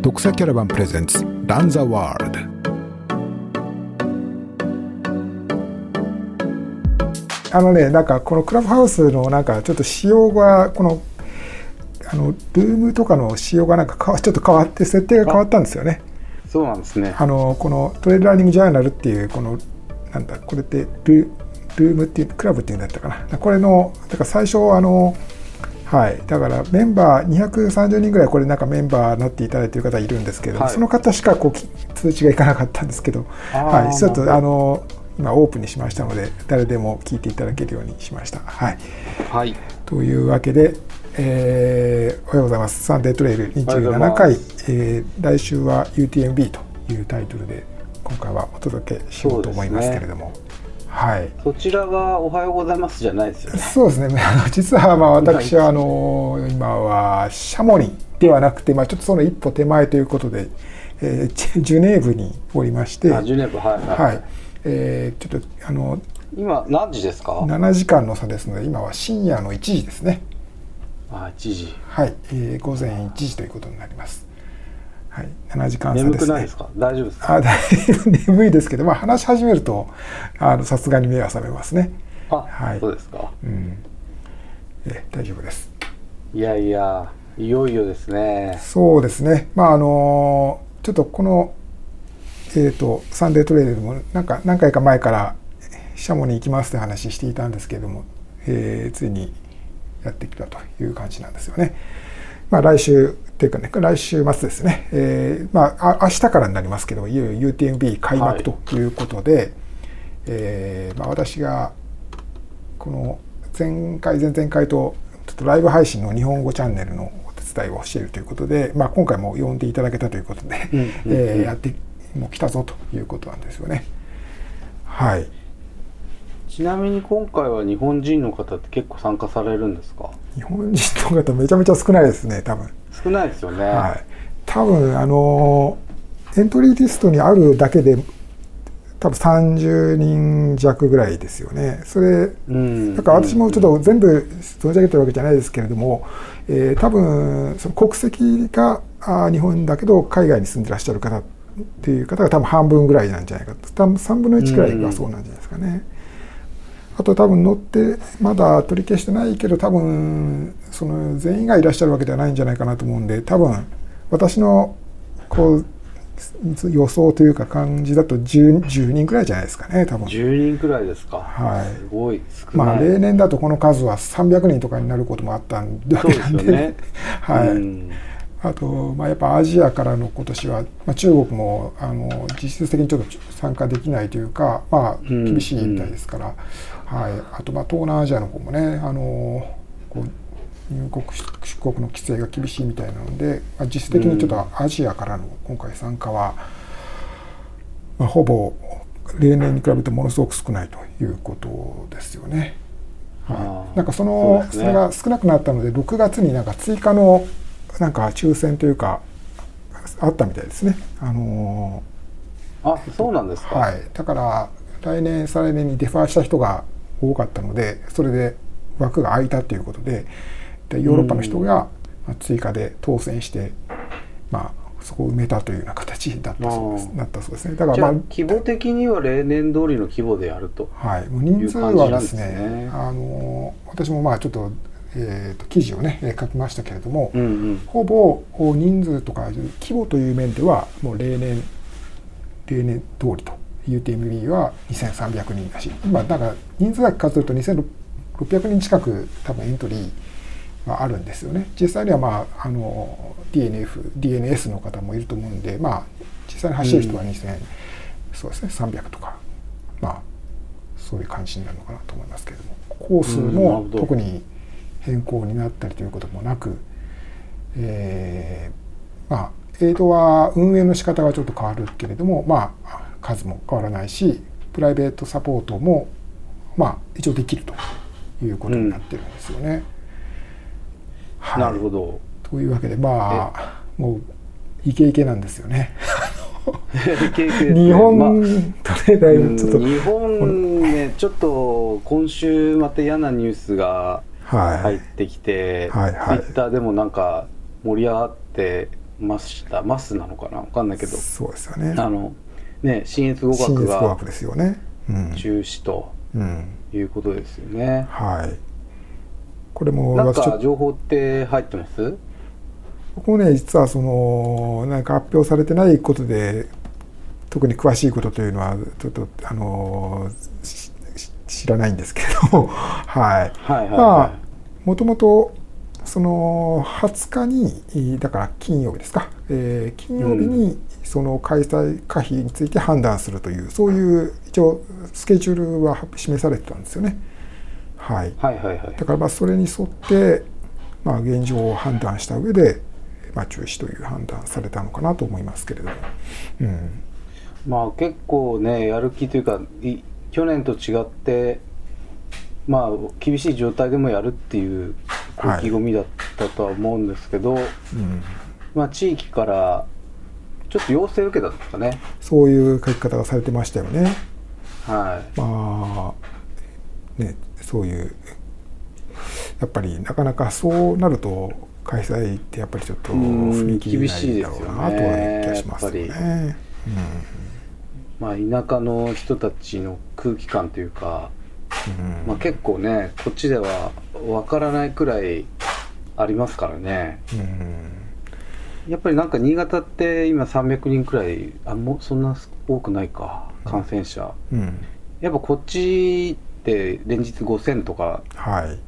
独裁キャラバンプレゼンツランザワールドあのねなんかこのクラブハウスのなんかちょっと仕様がこのあのルームとかの仕様がなんかちょっと変わって設定が変わったんですよねそうなんですね。あのこのトレードラーニングジャーナルっていうこのなんだこれってルルームっていうクラブっていうんだったかなこれのだから最初あのはい。だからメンバー230人ぐらいこれなんかメンバーになっていただいている方いるんですけど、はい。その方しかこうき通知がいかなかったんですけどはい。ちょっとあの今オープンにしましたので誰でも聞いていただけるようにしました。はい。はい。というわけで、えーおはようございます。サンデートレイルおはようござい27ま回、えー来週は UTMB というタイトルで今回はお届けしようと思いますけれども、はい。そちらがおはようございますじゃないですよね。そうですね。あの実はまあ私はあの今はシャモニーではなくて、まあちょっとその一歩手前ということで、えージュ ジュネーブにおりまして、あ、ジュネーブ、はい、はい。はい。えーちょっとあの今何時ですか？7時間の差ですので、今は深夜の1時ですね。あ、1時。はい、えー午前1時ということになります。はい、7時間差眠ですね。くないですか？大丈夫ですか？あ、だいぶ眠いですけど、まあ話し始めるとあのさすがに目が覚めますね。あ、はいそうですか。うん、え大丈夫です。いやいや、いよいよですね。そうですね。まああのちょっとこのえっ、とサンデートレーデルでもなんか何回か前からシャモに行きますって話していたんですけれども、えーついにやってきたという感じなんですよね。まあ来週っていうかね来週末ですね。えーまああ明日からになりますけどいよいよ UTMB 開幕ということで、えーまあ私がこの前回前々回とちょっとライブ配信の日本語チャンネルのお手伝いをしているということで、まあ、今回も呼んでいただけたということで、うんうんうん えーやってもう来たぞということなんですよね。はい、ちなみに今回は日本人の方って結構参加されるんですか？日本人の方めちゃめちゃ少ないですね多分。少ないですよね。はい、多分あのエントリーリストにあるだけで多分30人弱ぐらいですよね。それうん。だから私もちょっと全部存じ上げてるわけじゃないですけれども、えー多分その国籍があー日本だけど海外に住んでらっしゃる方っていう方が多分半分ぐらいなんじゃないかと多分3分の1ぐらいがそうなんじゃないですかね。あと多分乗ってまだ取り消してないけど多分その全員がいらっしゃるわけではないんじゃないかなと思うんで多分私のこう予想というか感じだと 10, 10人ぐらいじゃないですかね多分。10人くらいですか。はいすごい少ない。まあ例年だとこの数は300人とかになることもあったんでそうですよね。はい、うんあと、まあ、やっぱアジアからの今年は、まあ、中国もあの実質的にちょっと参加できないというか、まあ、うん厳しいみたいですから、はい、あとまあ東南アジアの方もねあのこう入国出国の規制が厳しいみたいなので、まあ、実質的にちょっとアジアからの今回参加は、まあ、ほぼ例年に比べてものすごく少ないということですよね。あはい、ーなんかそのそ,、ねれが少なくなったので6月になんか追加のなんか抽選というかあったみたいですね。あのあ、そうなんですか。ーはい、だから来年再来年にデファーした人が多かったのでそれで枠が空いたということででヨーロッパの人がまあ追加で当選して、まあ、そこを埋めたというような形だったそうですなったそうですね。だからまあ規模的には例年通りの規模でやると。はい、もう人数はですねねあの私もまあちょっと,、えーと記事をねえー書きましたけれども、うんうん。ほぼお人数とか規模という面ではもう例年例年通りと UTMB は2300人だし今なんか人数だけ数えると2600人近く多分エントリーはあるんですよね。実際にはまああの DNF DNS の方もいると思うんでまあ実際に走る人は2000、そうですね300とか。まあそういう感じになるのかなと思いますけれども。コースも特に変更になったりということもなく、えーまあエイドは運営の仕方がちょっと変わるけれどもまあ数も変わらないしプライベートサポートもまあ一応できるということになってるんですよね。はい。なるほど。というわけでまあもうイケイケなんですよね。日本とねだいぶちょっと、日本ねちょっと今週また嫌なニュースがはい、入ってきて、はいはい。ツイッターでもなんか盛り上がってました。マスなのかな？わかんないけど。そうですよね。あのね新越語新学が中止とうん、いうことですよね、はい。これもなんか情報って入ってます？僕もね実はそのなんか発表されてないことで特に詳しいことというのはちょっとあの知らないんですけど はい。はいはいまはあもともとその20日にだから金曜日ですか、えー金曜日にその開催可否について判断するというそういう一応スケジュールは示されてたんですよね。はい、いはいはいはい。だからまあそれに沿って、まあ、現状を判断した上で、まあ、中止という判断されたのかなと思いますけれども。うん。まあ結構ねやる気というかい去年と違ってまあ厳しい状態でもやるっていう意気込みだったとは思うんですけど、うん。まあ地域からちょっと要請を受けたんですかね。そういう書き方がされてましたよね。はい。まあねそういうやっぱりなかなかそうなると開催ってやっぱりちょっとうん踏み切れ厳しいないだろうなという気がしますよね。まあ田舎の人たちの空気感というか、うん。まあ、結構ねこっちではわからないくらいありますからね。うんやっぱりなんか新潟って今300人くらいあもうそんな多くないか感染者、うん。やっぱこっちって連日5000とかはい。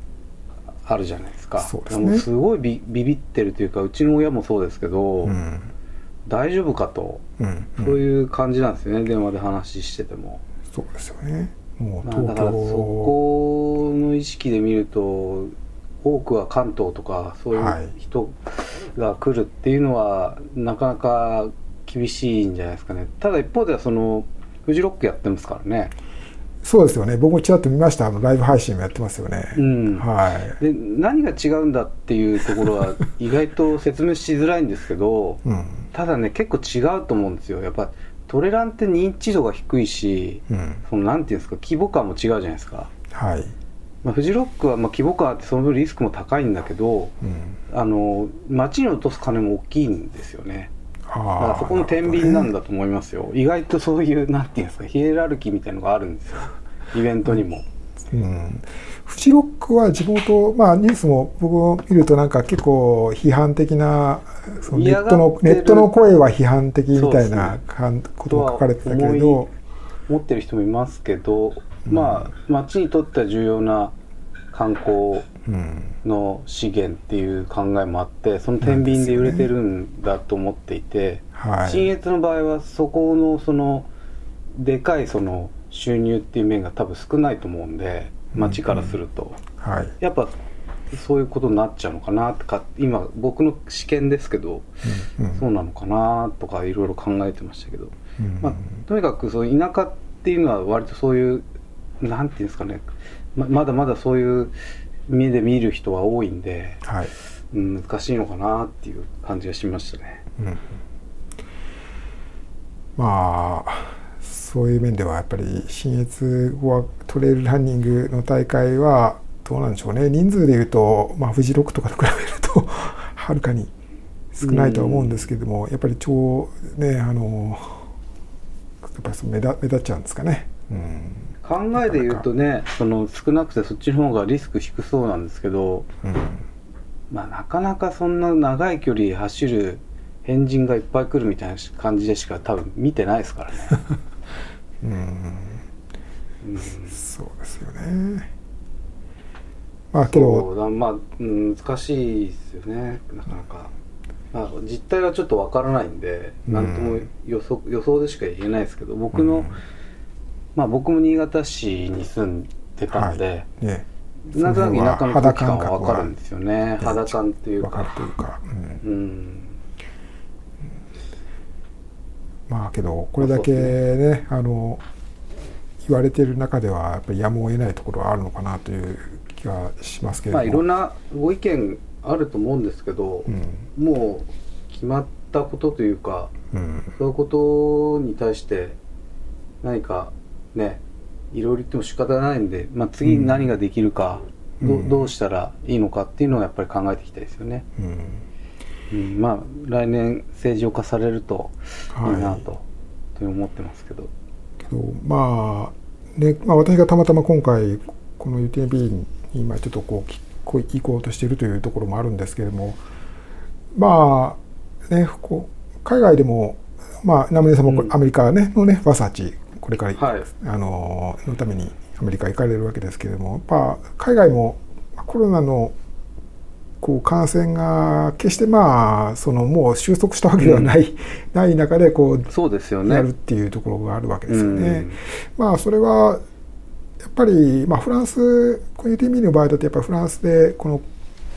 あるじゃないですか。そうですね。すごいビビビってるというかうちの親もそうですけど、うん。大丈夫かとうん。そういう感じなんですよね、電話で話してても、そうですよね。もうまあ、だ東からそ京。この意識で見ると多くは関東とかそういうはい。人が来るっていうのは、なかなか厳しいんじゃないですかねただ一方ではそのフジロックやってますからねそうですよね。僕もちらっと見ました。あのライブ配信もやってますよね。うんはい。で何が違うんだっていうところは 意外と説明しづらいんですけどうんただね結構違うと思うんですよやっぱトレランって認知度が低いしうんそのなんていうんですか規模感も違うじゃないですか、はい。まあ、フジロックはまあ規模感あってその分リスクも高いんだけどうん。あの街に落とす金も大きいんですよねだかああ。らそこの天秤なんだ。だと思いますよ、意外とそういうなんていうんですかヒエラルキーみたいのがあるんですよイベントにも、うん。フジロックは地元、まあニュースも僕を見るとなんか結構批判的な、そのネットのネットの声は批判的みたいなねかんことも書かれてたけれど思、持ってる人もいますけど、まあ街にとっては重要な観光うん。の資源っていう考えもあってその天秤で揺れてるんだと思っていて、はい。信越の場合はそこのそのでかいその収入っていう面が多分少ないと思うんで町からすると、はい。やっぱそういうことになっちゃうのかなってか今僕の試験ですけど、うんそうなのかなとかいろいろ考えてましたけど、うんまあ、とにかくその田舎っていうのは割とそういうなんていうんですかねままだまだそういう目で見る人は多いんで、はい。うん、難しいのかなっていう感じがしましたね。うんまあそういう面ではやっぱり新越語学トレイルランニングの大会はどうなんでしょうね人数でいうと、まあ、フジロックとかと比べると はるかに少ないとは思うんですけども、やっぱり超ねあのやっぱり目立っちゃうんですかね。うん考えで言うとねその少なくてそっちの方がリスク低そうなんですけど、うん。まあ、なかなかそんな長い距離走る変人がいっぱい来るみたいな感じでしか多分見てないですからね。うん。うん。そうですよね。まあけど。まあ、うん難しいですよね。なかなか、まあ、実態はちょっとわからないんでうん。なんとも予想予想でしか言えないですけど僕の、うんまあ僕も新潟市に住んでたので、ねなんとなく田舎の空気感はわかるんでですよね。肌感っていうわかるかというか。うん。うん。まあけどこれだけねあの言われている中ではやっぱりやむを得ないところはあるのかなという気がしますけれども、まあいろんなご意見あると思うんですけど、うん。もう決まったことというかうん。そういうことに対して何かねいろいろ言っても仕方ないんで、まあ、次何ができるか、うん。どどうしたらいいのかっていうのをやっぱり考えていきたいですよね。うん。うん、まあ来年正常化されるとい。いなはいと、と思ってますけど。けどまあね、まあ、私がたまたま今回この UTMB に今ちょっとこうきこう行こうとしているというところもあるんですけれどもまあねこう海外でもまあナムネさん。もアメリカ、ねのねバサーチこれから、はい。あののためにアメリカ行かれるわけですけれどもやっぱ海外もコロナのこう感染が決してまあそのもう収束したわけではない、ない中でこうそうですよね。やるっていうところがあるわけですよね。うん。まあそれはやっぱり、まあ、フランスこの UTMB の場合だとやっぱりフランスでこの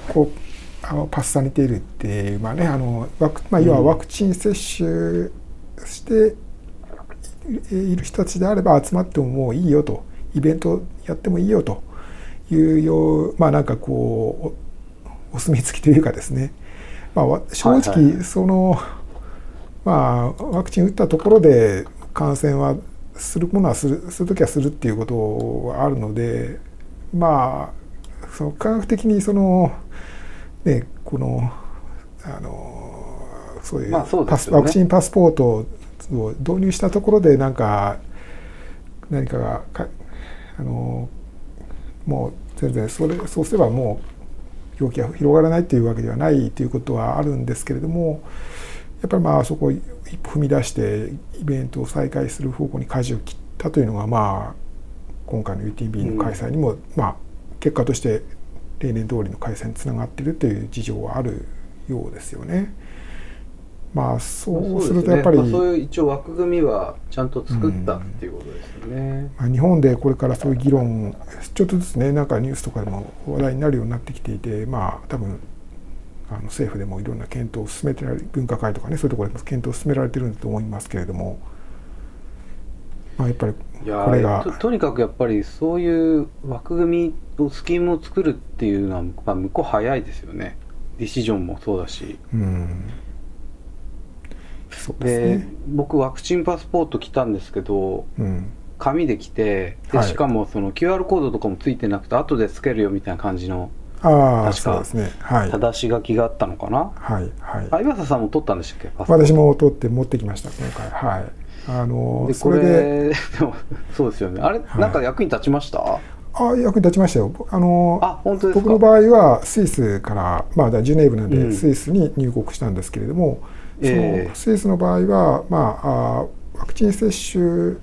こうあのパスサニテールっていう、まあね、あのワクまあ、要はワクチン接種していいる人たちであれば集まってももういいよと。イベントやってもいいよと。いうようまあなんかこうおお墨付きというかですね、まあわ、正はいはい。直その、まあワクチン打ったところで感染はするものはするする時はするっていうことはあるのでまあその科学的にそのねこのあのそういうまあね。ワクチンパスポートを導入したところでなんか何かがかあのもう全然それそうすればもう病気が広がらないというわけではないということはあるんですけれどもやっぱりまあそこを一歩踏み出してイベントを再開する方向に舵を切ったというのがまあ今回の UTB の開催にも、まあ結果として例年通りの開催につながっているという事情はあるようですよね。まあそうするとやっぱり、ねまあそういう一応枠組みはちゃんと作ったっていうことですよね。まあ、日本でこれからそういう議論ちょっとずつねなんかニュースとかでも話題になるようになってきていてまあ多分あの政府でもいろんな検討を進めてられ分科会とかねそういうところでも検討を進められてるんだと思いますけれども、まあ、やっぱりこれがととにかくやっぱりそういう枠組みをスキームを作るっていうのは、まあ、向こう早いですよね。ディシジョンもそうだし。うんでね。僕ワクチンパスポート来たんですけどうん。紙で来てではい。しかもその QR コードとかもついてなくて後でつけるよみたいな感じのああ確かですね。はい。正し書きがあったのかな、はいはい。あ岩佐さんも取ったんでしたっけ？私も取って持ってきました今回。はい。あのでこれででも そうですよね。あれ、はい。なんか役に立ちました？あ役に立ちましたよ。あのあ本当ですか？僕の場合はスイスから、まあ、ジュネーブなんうん。でスイスに入国したんですけれども、ええそのスイスの場合は、まあ、あワクチン接種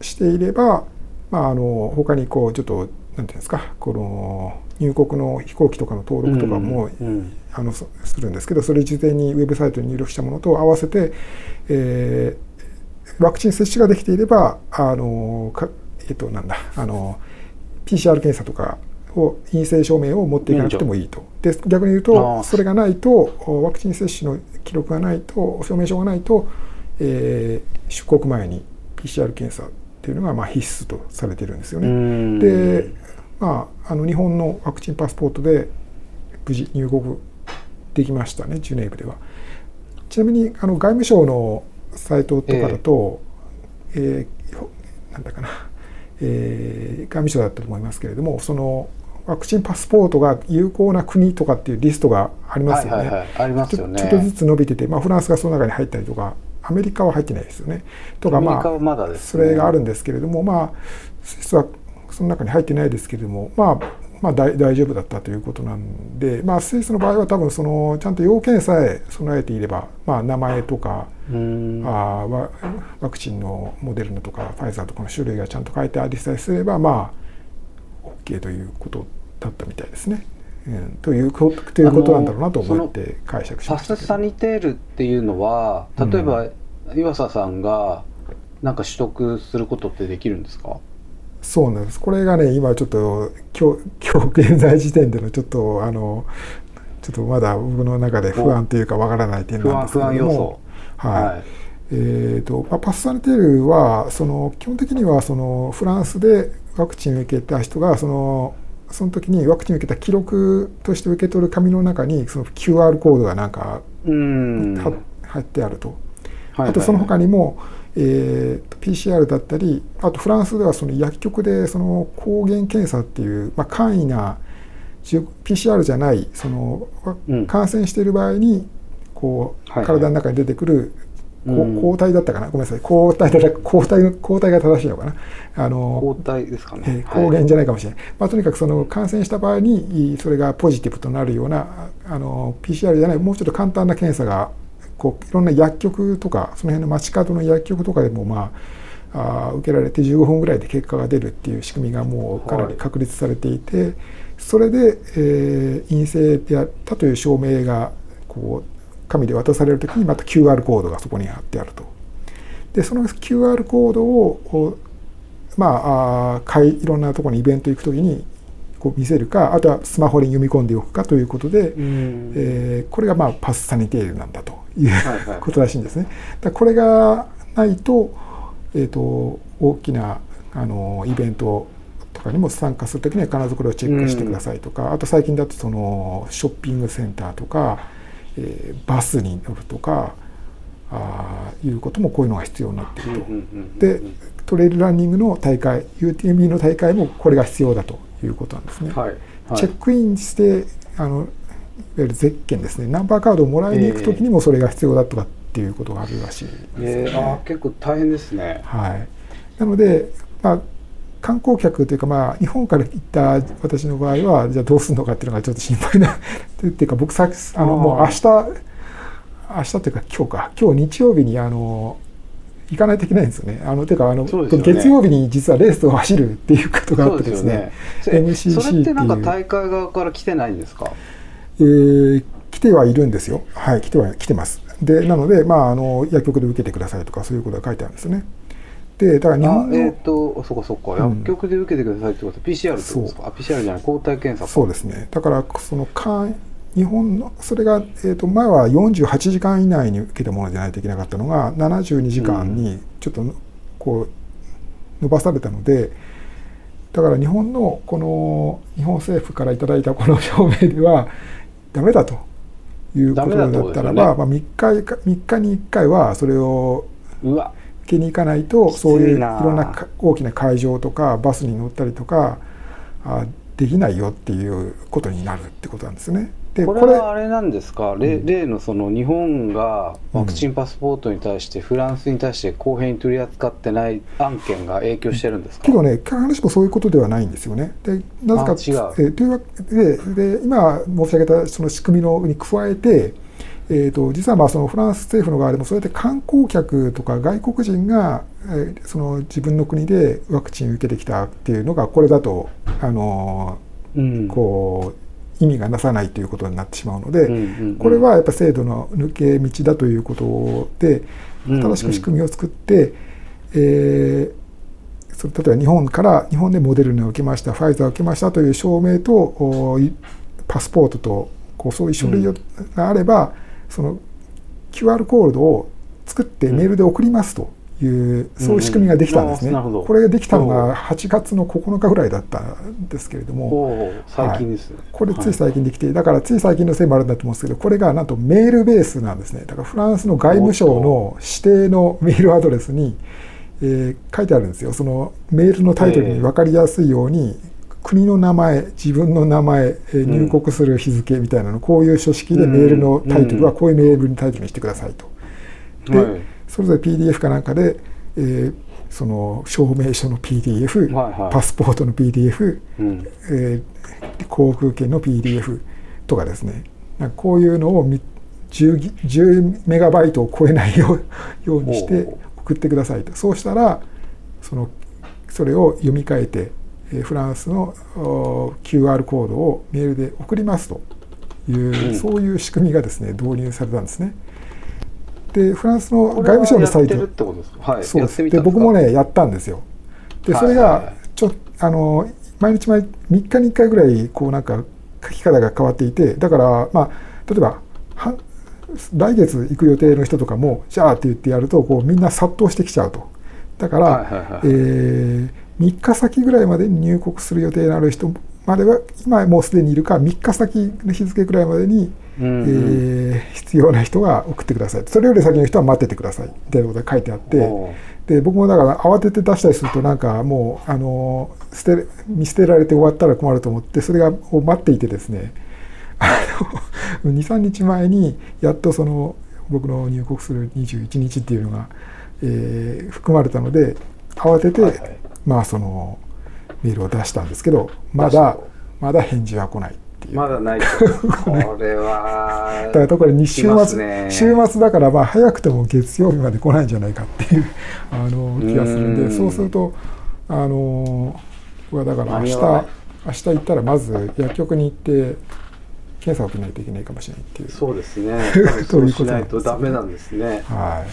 していれば、まあ、あの他にこうちょっとなんていうんですかこの入国の飛行機とかの登録とかも、うんうん。あのそするんですけどそれ事前にウェブサイトに入力したものと合わせて、えーワクチン接種ができていればあのかえっとなんだあの PCR 検査とかを陰性証明を持っていかなくてもいいとで逆に言うあとーそれがないとワクチン接種の記録がないと証明書がないと、えー出国前に PCR 検査っていうのがまあ必須とされているんですよね。うんで、まあ、あの日本のワクチンパスポートで無事入国できましたね、ジュネーブでは。ちなみにあの外務省のサイトとかだと、えーほなんだかな、えー外務省だったと思いますけれども、そのワクチンパスポートが有効な国とかっていうリストがありますよね。はいはいはいありますよねちょっとずつ伸びてて、まあ、フランスがその中に入ったりとか、アメリカは入ってないですよね。とか、まあまだですそねれがあるんですけれども、まあ、スイスはその中に入ってないですけれども、まあ、まあ、大大丈夫だったということなんで、まあ、スイスの場合は多分そのちゃんと要件さえ備えていれば、まあ、名前とか、うんあワクチンのモデルナとかファイザーとかの種類がちゃんと書いてありさえすれば、まあ、OK ということだったみたいですね。うん、ということということなんだろうなと思って解釈しパましたけど。スサニテールっていうのは例えば、岩佐さんがなんか取得することってできるんですか？そうなんです。これがね、今ちょっと今日今日現在時点でのちょっとあのちょっとまだ僕の中で不安というかわからない点なんですけども素、はい。はいえーとまあ、パスサニテールはその基本的にはそのフランスでワクチンを受けた人がそのその時にワクチンを受けた記録として受け取る紙の中にその QR コードがなんかうん。は入ってあると。はいはい。あとその他にも、えーと PCR だったりあとフランスではその薬局でその抗原検査っていう、まあ、簡易な PCR じゃないそのわうん。感染している場合にこう体の中に出てくるこうん。う抗体だったかな？ごめんなさい。抗体だ抗体の抗体が正しいのかな？あの抗体ですかね、えー抗原じゃないかもしれない、まあ、とにかくその感染した場合にいそれがポジティブとなるようなあの PCR じゃないもうちょっと簡単な検査がこういろんな薬局とかその辺の街角の薬局とかでもまああー受けられて15分ぐらいで結果が出るっていう仕組みがもうかなり確立されていて、それで、えー陰性であったという証明がこう紙で渡されるときにまた QR コードがそこに貼ってあると。でその QR コードをまあいいろんなところにイベント行くときにこう見せるかあとはスマホに読み込んでおくかということで、うんえーこれがまあパスサニテールなんだというはいはいことらしいんですね。だこれがないと,、えー、と大きなあのイベントとかにも参加するときには必ずこれをチェックしてくださいとか、あと最近だとそのショッピングセンターとか、えーバスに乗るとかあーいうこともこういうのが必要になっていると。でトレイルランニングの大会 UTMB の大会もこれが必要だということなんですね。はいはいチェックインしてあのいわゆるゼッケンですねナンバーカードをもらいに行く時にもそれが必要だとかっていうことがあるらしいですねー。結構大変ですねはい、なので、まあ、観光客というか、まあ、日本から行った私の場合はじゃあどうするのかっていうのがちょっと心配な っていうか僕さあのもう明日明日というか今日か今日日曜日にあの行かないといけないんですよね。あのていうかあの、ね月曜日に実はレースを走るっていうことがあってですね。すよね MCC それってなんか大会側から来てないんですか？えー来てはいるんですよ。はい、来ては来てます。で、なので、まあ、あの薬局で受けてくださいとか、そういうことが書いてあるんですよね。で、だから日あ本の、えっ、とそっかそっか。うん。薬局で受けてくださいってことは PCR ってことですか？あ PCR じゃない。抗体検査か。そうですね。だから、そのか日本のそれが、えー、と前は48時間以内に受けたものじゃないといけなかったのが72時間にちょっとこう伸ばされたのでだから日本のこの日本政府からいただいたこの証明ではダメだということだったらば、まあ、3, 日か3日に1回はそれをうわ受けに行かないとそういういろんなか大きな会場とかバスに乗ったりとかあできないよっていうことになるってことなんですね。でこれはあれなんですか、例例のその日本がワクチンパスポートに対して、フランスに対して公平に取り扱ってない案件が影響してるんですか？けどね、必ずしもそういうことではないんですよね。でなぜかえーというわけでで、今申し上げたその仕組みのに加えて、えー、と実はまあそのフランス政府の側でも、そうやって観光客とか外国人が、えーその自分の国でワクチンを受けてきたっていうのが、これだと、あのうん。ーこう意味がなさないということになってしまうので、うんうんうんこれはやっぱ制度の抜け道だということで、うんうん新しく仕組みを作って、えーそれ例えば日本から日本でモデルナを受けましたファイザーを受けましたという証明とパスポートとこうそういう書類があれば、その QR コードを作ってメールで送りますという、そういう仕組みができたんですね。これができたのが8月の9日ぐらいだったんですけれども。最近ですね、これつい最近できて、だからつい最近のせいもあるんだと思うんですけど、これがなんとメールベースなんですね。だからフランスの外務省の指定のメールアドレスに、えー書いてあるんですよ。そのメールのタイトルに分かりやすいように、国の名前、自分の名前、えー入国する日付みたいなの、こういう書式でメールのタイトルはこういうメールにタイトルにしてくださいと。で、はい。それぞれ PDF かなんかで、えーその証明書の PDF、はいはい。パスポートの PDF、うん。えー航空券の PDF とかですね。なんかこういうのをみ 10, ギ10メガバイトを超えないようようにして送ってくださいと。そうしたらそのそれを読み替えて、えーフランスのお QR コードをメールで送りますと。いう、うん。そういう仕組みがですね導入されたんですね。でフランスの外務省のサイト。やってるってことですか？はいそうです。で僕もねやったんですよ。でそれがちょあの毎日毎3日に1回ぐらいこうなんか書き方が変わっていてだからまあ例えばは来月行く予定の人とかもじゃあって言ってやるとこうみんな殺到してきちゃうと。だから、はいはいはい。えー3日先ぐらいまでに入国する予定のある人までは今もうすでにいるか3日先の日付ぐらいまでにうんうん。えー必要な人は送ってください。それより先の人は待っててください。みたいなことが書いてあってで僕もだから慌てて出したりするとなんかもうあの捨て見捨てられて終わったら困ると思ってそれがを待っていてですね。あ23日前にやっとその僕の入国する21日っていうのが、えー含まれたので慌てて、はいはいまあそのメールを出したんですけどまだまだ返事は来ないっていう。まだないとこれは。だからところに週末、ね。週末だからまあ早くても月曜日まで来ないんじゃないかっていう あの気がするんでうん。そうするとあの僕はだから明日明日行ったらまず薬局に行って検査を受けないといけないかもしれないっていう。そうですね。ということなんですよとダメなんですね。はい。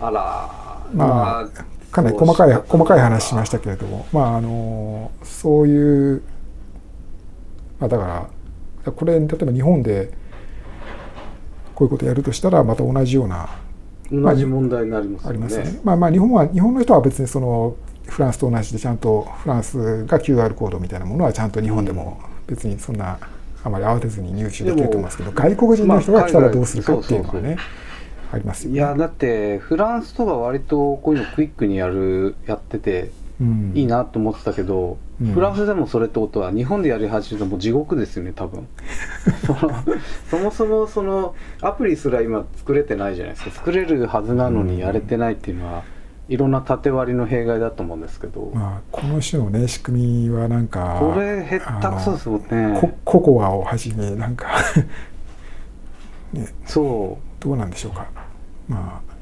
あら。まあかなり細かい細かい話しましたけれどもまああのそういう、まあ、だからこれ例えば日本でこういうことやるとしたらまた同じような同じ問題になりますよありますねね。まあまあ日本は日本の人は別にそのフランスと同じでちゃんとフランスが QR コードみたいなものはちゃんと日本でも別にそんなあまり慌てずに入手できると思いますけど外国人の人が来たらどうするかっていうのはまあねありますよね。いやだってフランスとか割とこういうのクイックにやるやっててうん。いいなと思ってたけど、うん。フランスでもそれってことは日本でやり始めたらもう地獄ですよね多分。そのそもそもそのアプリすら今作れてないじゃないですか。作れるはずなのにやれてないっていうのは、いろんな縦割りの弊害だと思うんですけど、まあこの種のね仕組みはなんかこれへったくそですもんね。コココアをはじめなんか ね。そどうなんでしょうかまあ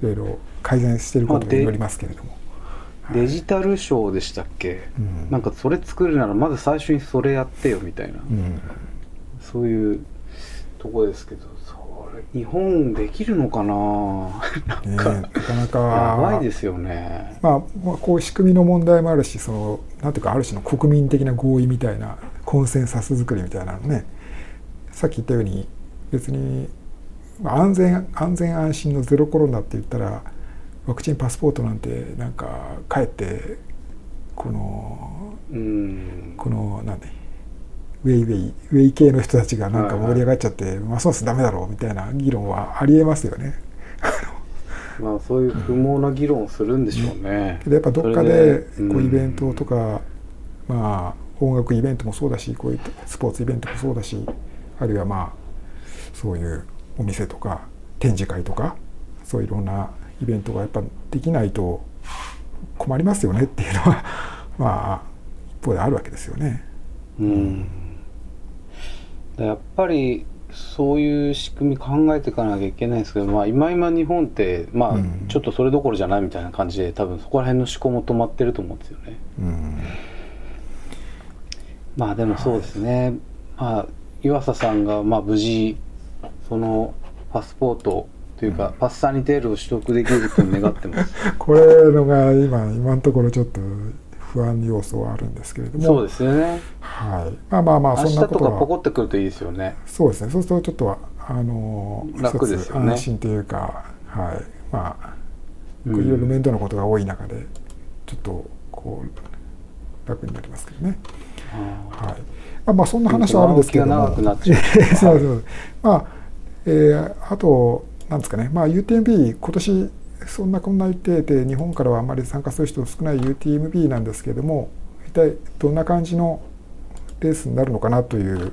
いろいろ改善していることによりますけれども、うデジタルショーでしたっけ、うん。なんかそれ作るならまず最初にそれやってよみたいな、うん。そういうとこですけどそれ日本できるのかな？ね なんか、なかなか。やばいですよね。まあ、まあこう仕組みの問題もあるしそのなんていうかある種の国民的な合意みたいなコンセンサス作りみたいなのね。さっき言ったように別にまあ安全安全安心のゼロコロナって言ったらワクチンパスポートなんてなんかかえってこのうん。このなんでウェイウェイウェイ系の人たちがなんか盛り上がっちゃって、ますますダメだろうみたいな議論はありえますよね。まあそういう不毛な議論をするんでしょうね、けどやっぱどっかでこうん。うイベントとか、まあ音楽イベントもそうだしこういったスポーツイベントもそうだしあるいはまあそういうお店とか展示会とかそういういろんなイベントがやっぱできないと困りますよねっていうのは まあ一方であるわけですよね。うんやっぱりそういう仕組み考えていかなきゃいけないんですけど、まあ、今今日本って、まあうんちょっとそれどころじゃないみたいな感じで多分そこら辺の思考も止まってると思うんですよね。うんまあでもそうですね、まあ、湯浅さんがまあ無事そのパスポートというか、パスサニテールを取得できることを願ってます。これのが今今のところちょっと不安要素はあるんですけれども。そうですよね。はい、まあまあまあ明そん日とかポなことはコってくるといいですよね。そうですね。そうするとちょっとはあの楽ですよね。安心というかはい。まあうん。こういろいろ面倒なことが多い中でちょっとこう楽になりますけどね。あはい。まあまあそんな話はあるんですけども。気が長くなっちゃう。そうそう。まあえーあとなんですかねまあ UTMB 今年そんなこんな言ってて日本からはあんまり参加する人少ない UTMB なんですけれども一体どんな感じのレースになるのかなという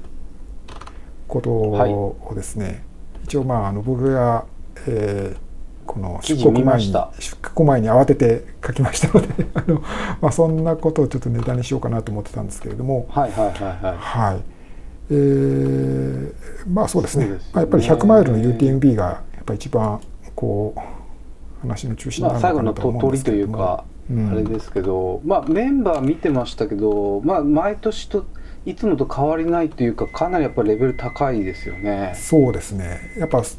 ことをですね、一応まああの僕が、えーこの出国前に出国前に慌てて書きましたので あの、まあ、そんなことをちょっとネタにしようかなと思ってたんですけれども、はいはいはいはい。はい。えーまあそうですね。ねまあ、やっぱり100マイルの UTMB がやっぱり一番こう話の中心なる最後ののかなと思うんですけども。いうか、うんあれですけど、まあ、メンバー見てましたけど、まあ、毎年といつもと変わりないというかかなりやっぱりレベル高いですよね。そうですね。やっぱ一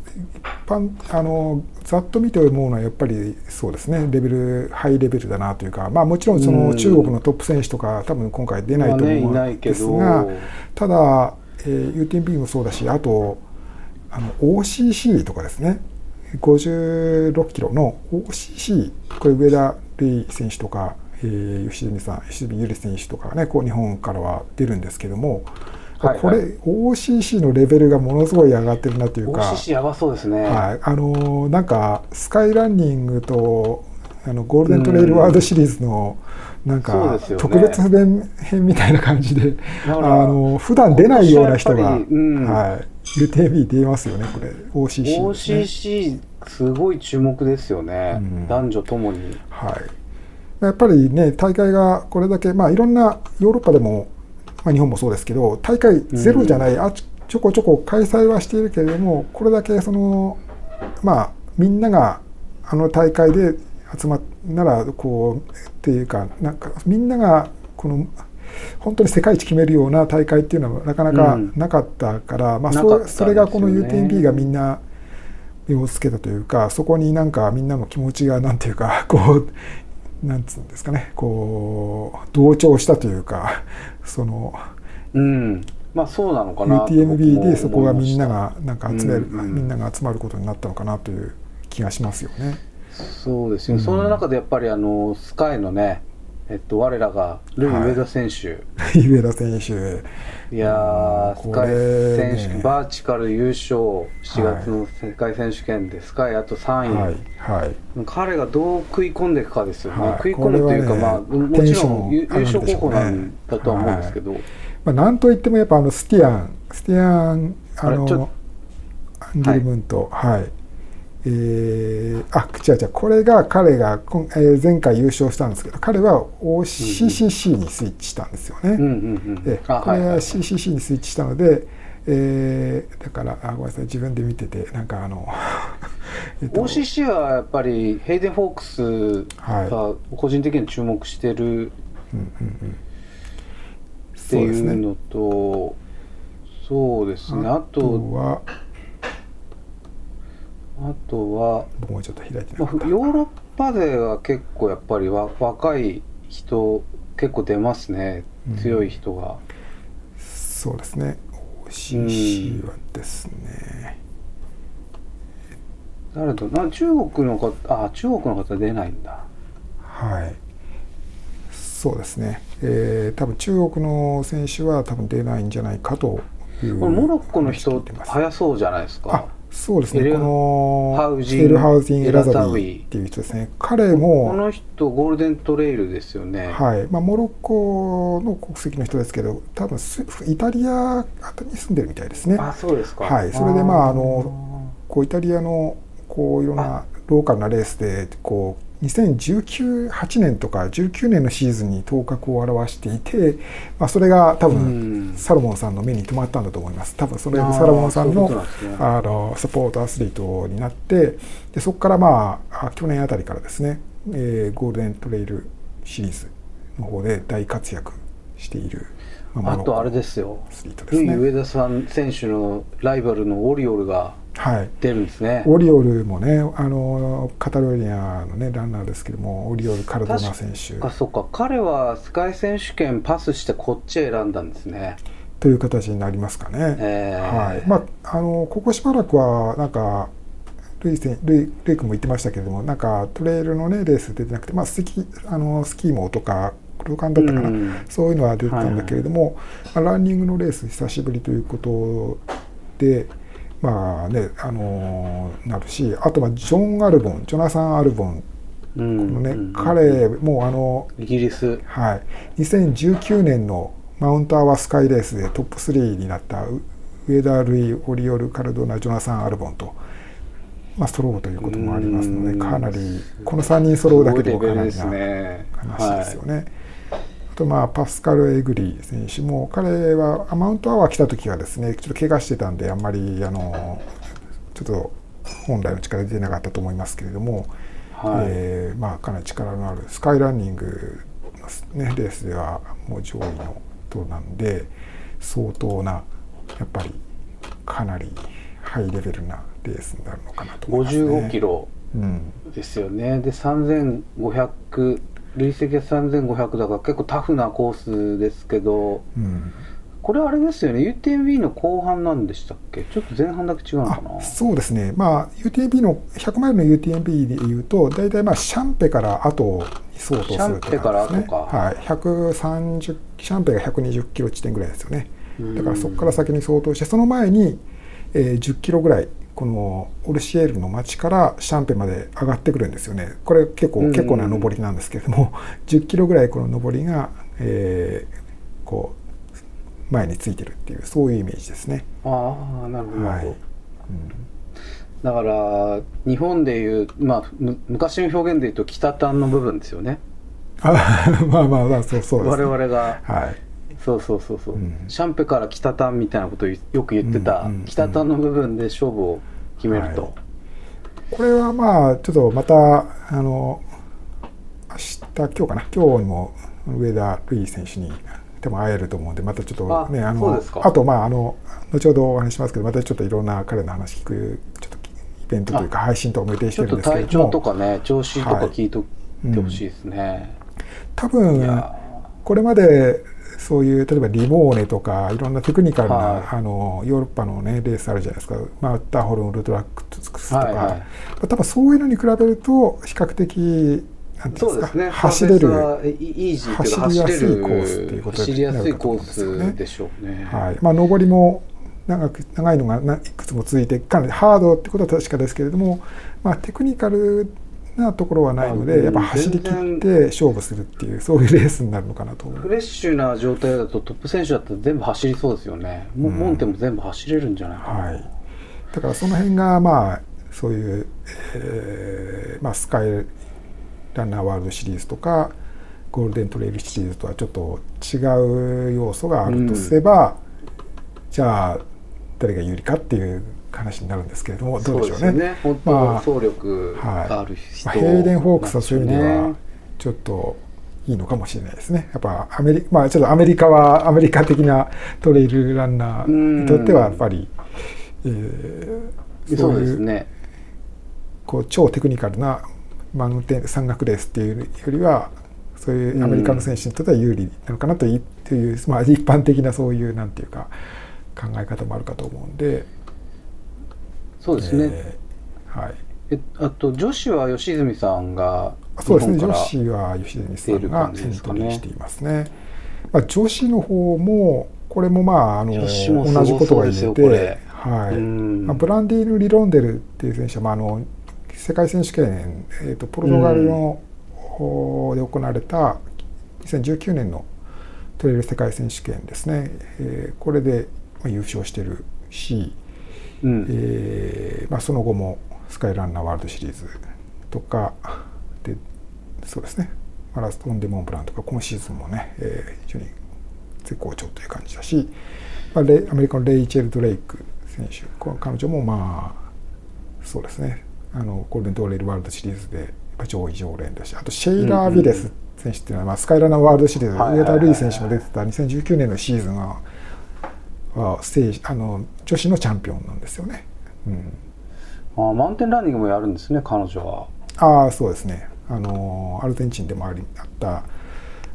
般あのざっと見て思うのはやっぱりそうですね。レベルハイレベルだなというか、まあもちろんそうのん中国のトップ選手とか多分今回出ないと思うんですど、が、ただ、えー UTMB もそうだしあとあの OCC とかですね56キロの OCC これ上田瑠衣選手とか、えー、吉住さん吉住優里選手とかねこう日本からは出るんですけども、はいはい。これ OCC のレベルがものすごい上がってるなというか。OCC やばそうですね。はい、あのーなんかスカイランニングと、あのゴールデントレイルワールドシリーズのなんか特別編みたいな感じで、だからあの普段出ないような人が、うん。はい、UTMB 出ますよねこれ。OCC ね。OCC すごい注目ですよね、うん。男女ともに。はい、やっぱりね大会がこれだけ、まあ、いろんなヨーロッパでも、まあ、日本もそうですけど大会ゼロじゃない、あちちょこちょこ開催はしているけれどもこれだけそのまあみんながあの大会で集まっならこうっていうかなんかみんながこの本当に世界一決めるような大会っていうのはなかなかうん。なかったから、まあ、そなかったんですよね。それがこの UTMB がみんな目をつけたというかそこになんかみんなの気持ちがなんていうかこうなんつうんですかねこう同調したというかそのうん。まあそうなのかな UTMB もでそこがみんながなんか集める、うんうん。みんなが集まることになったのかなという気がしますよね。そうですよ、うんその中でやっぱりあのスカイのねえっと我らがルイ・はい上田選手、上田選手。い、やー、うんスカイ選手ねバーチカル優勝7月の世界選手権で、スカイあと3位、はい。はい。彼がどう食い込んでいくかですよね、はい。食い込むというか、ねまあ、もちろん優優勝候補なんだとは思うんですけど、まあ、なんといってもやっぱあのスティアンスティアンあのアンギルムントはい、えーあ違う違うこれが彼が今、えー前回優勝したんですけど彼は OCCC にスイッチしたんですよね。うんうんうん。であこれは CCC にスイッチしたので、えーだからあごめんなさい自分で見ててなんかあの、えっと OCC はやっぱりヘイデン・フォークスはい。が個人的に注目してるうんうんうん。っていうのとそうですね。ああととはあとは、僕もちょっと開いてなまあ、かった、ヨーロッパでは結構やっぱりわ若い人結構出ますね。うん。強い人が、そうですね。OCC はですね、誰とな中国の方あ中国の方出ないんだ。はい。そうですね、えー多分中国の選手は多分出ないんじゃないかというこれモロッコの人早そうじゃないですあかそうですねこのハウジン。エルハウジン・エラザビーっていう人ですね。彼こもの人ゴールデントレイルですよね、はい。まあ、モロッコの国籍の人ですけど多分スイタリアあたりに住んでるみたいですね。あそうですか。はい。それでまああのこうイタリアのこういろんなローカルなレースでこう2019 8年とか19年のシーズンに頭角を現していて、まあ、それが多う分ん。サロモンさんの目に留まったんだと思います。多分それでサロモンさんのね。あのサポートアスリートになってでそこからまああ去年あたりからですね、えーゴールデントレイルシリーズの方で大活躍している、まあとあれでですよ。アスリートですルイ・ね。上田さん選手のライバルのオリオルがはい。出るんですね。オリオルもね、あのカタロニアの、ね、ランナーですけども、オリオル・カルドナ選手。あそっか。彼は世界選手権パスしてこっち選んだんですね。という形になりますかね。えー。はい。まあ、あのここしばらくは、なんか、ルイせんルイルイ君も言ってましたけれども、なんかトレイルの、ね、レース出てなくて、まあ、スキあのスキーモとか、クロカンだったかな、うん。そういうのは出てたんだけれども、まあ、ランニングのレース、久しぶりということで、まあね、あのなるし、あとはジョン・アルボン、ジョナサン・アルボンうんこのね、うん彼もうあの、イギリス。はい、2019年のマウントアワースカイレースでトップ3になったウ上田ルイ・オリオル・カルドナ・ジョナサン・アルボンと、まあ、揃うということもありますのでうん。かなりこの3人揃うだけでもかなりな話ですよね。あとまあパスカル・エグリ選手も彼はあマウントアワー来た時はですねちょっと怪我してたんであんまりあのちょっと本来の力出てなかったと思いますけれども、はい、えーまあ、かなり力のあるスカイランニングの、ね、レースではもう上位の人なんで相当なやっぱりかなりハイレベルなレースになるのかなと思いますね。55キロうん。ですよね。で3500累積は3500だから結構タフなコースですけどうん。これあれですよね。UTMB の後半なんでしたっけ？ちょっと前半だけ違うのかな？あそうですね、まあ、UTMB の100マイルの UTMB でいうと大体まあシャンペから後に相当するってね。シャンペから後か。はい、130シャンペが120キロ地点ぐらいですよね。だからそこから先に相当してその前に、えー10キロぐらいこのオルシエルの町からシャンペまで上がってくるんですよね。これ結構、うん。結構な上りなんですけれども 10キロぐらいこの上りが、えーこう前についてるっていうそういうイメージですね。ああなるほど、はい。うん。だから日本でいう、まあ、む昔の表現でいうと北端の部分ですよね。あまあまあまあそうそうです、ね、我々が。はいそうそうそうそう、うん。シャンペから北端みたいなことをよく言ってた、うんうんうん北端の部分で勝負を決めると、はい。これはまあちょっとまたあの明日今日かな。今日にも上田瑠衣選手に多分会えると思うんでまたちょっとねああのあとまああの後ほどお話ししますけどまたちょっといろんな彼の話聞くちょっとイベントというか配信とかも予定しちょっとてるんですけれ体調とどもかね調子とかはい聞いとってほしいですね、多分いやこれまでそういう例えばリモーネとかいろんなテクニカルな、はい。あのヨーロッパの、ね、レースあるじゃないですか。マッターホルンウルトラックスとか、はいはい。多分そういうのに比べると比較的なんていうんですかね。走れる、走りやすいコースっていうことになるかと思うんですよね。ースでしょうね。はい。まあ、上りも長く長いのがないくつも続いてかなりハードってことは確かですけれども、まあ、テクニカルなところはないのあでやっぱ走り切って勝負するっていうそういうレースになるのかなと思う。フレッシュな状態だとトップ選手だったら全部走りそうですよね、もううん。モンテも全部走れるんじゃないかな、はい、だからその辺がまあそういう、えーまあ、スカイランナーワールドシリーズとかゴールデントレイルシリーズとはちょっと違う要素があるとすれば、じゃあ誰が有利かっていう話になるんですけれどもどうでしょうね。そうねまあ走力がある人、まあ、ヘイデン・ホークスはそういう意味ではね。ちょっといいのかもしれないですね。やっぱアメリまあちょっとアメリカは アメリカ的なトレイルランナーにとってはやっぱり、えーそういうねこう超テクニカルなマウンテン山岳レースっていうよりはそういうアメリカの選手にとっては有利なのかなという,、というまあ、一般的なそういうなんていうか考え方もあるかと思うんでそうですね、えーはい、えあと女子は吉住さんがそうですね。女子は吉住さんがエントリーしていますね。まあ、女子の方もこれもまああの同ごじことが言えて、はい。うん。まあ、ブランディーヌ・リロンデルっていう選手は、まあ、あの世界選手権、えー、とポルトガルの、方で行われた2019年のトレイル世界選手権ですね、えーこれでまあ優勝してるし、うん。えーまあ、その後もスカイランナーワールドシリーズとかでそうですね。マラソン・デ・モンブランとか今シーズンもね、えー非常に絶好調という感じだし、まあ、レアメリカのレイチェル・ドレイク選手彼女もまあそうですね。あのゴールデントレイルワールドシリーズで上位常連だしあとシェイラー・ビレス選手っていうのは、まあ、スカイランナーワールドシリーズ、上田瑠衣選手も出てた2019年のシーズンははあの女子のチャンピオンなんですよね。うん、あマウンテンランニングもやるんですね彼女は。ああそうですね。あのアルゼンチンでもありあった、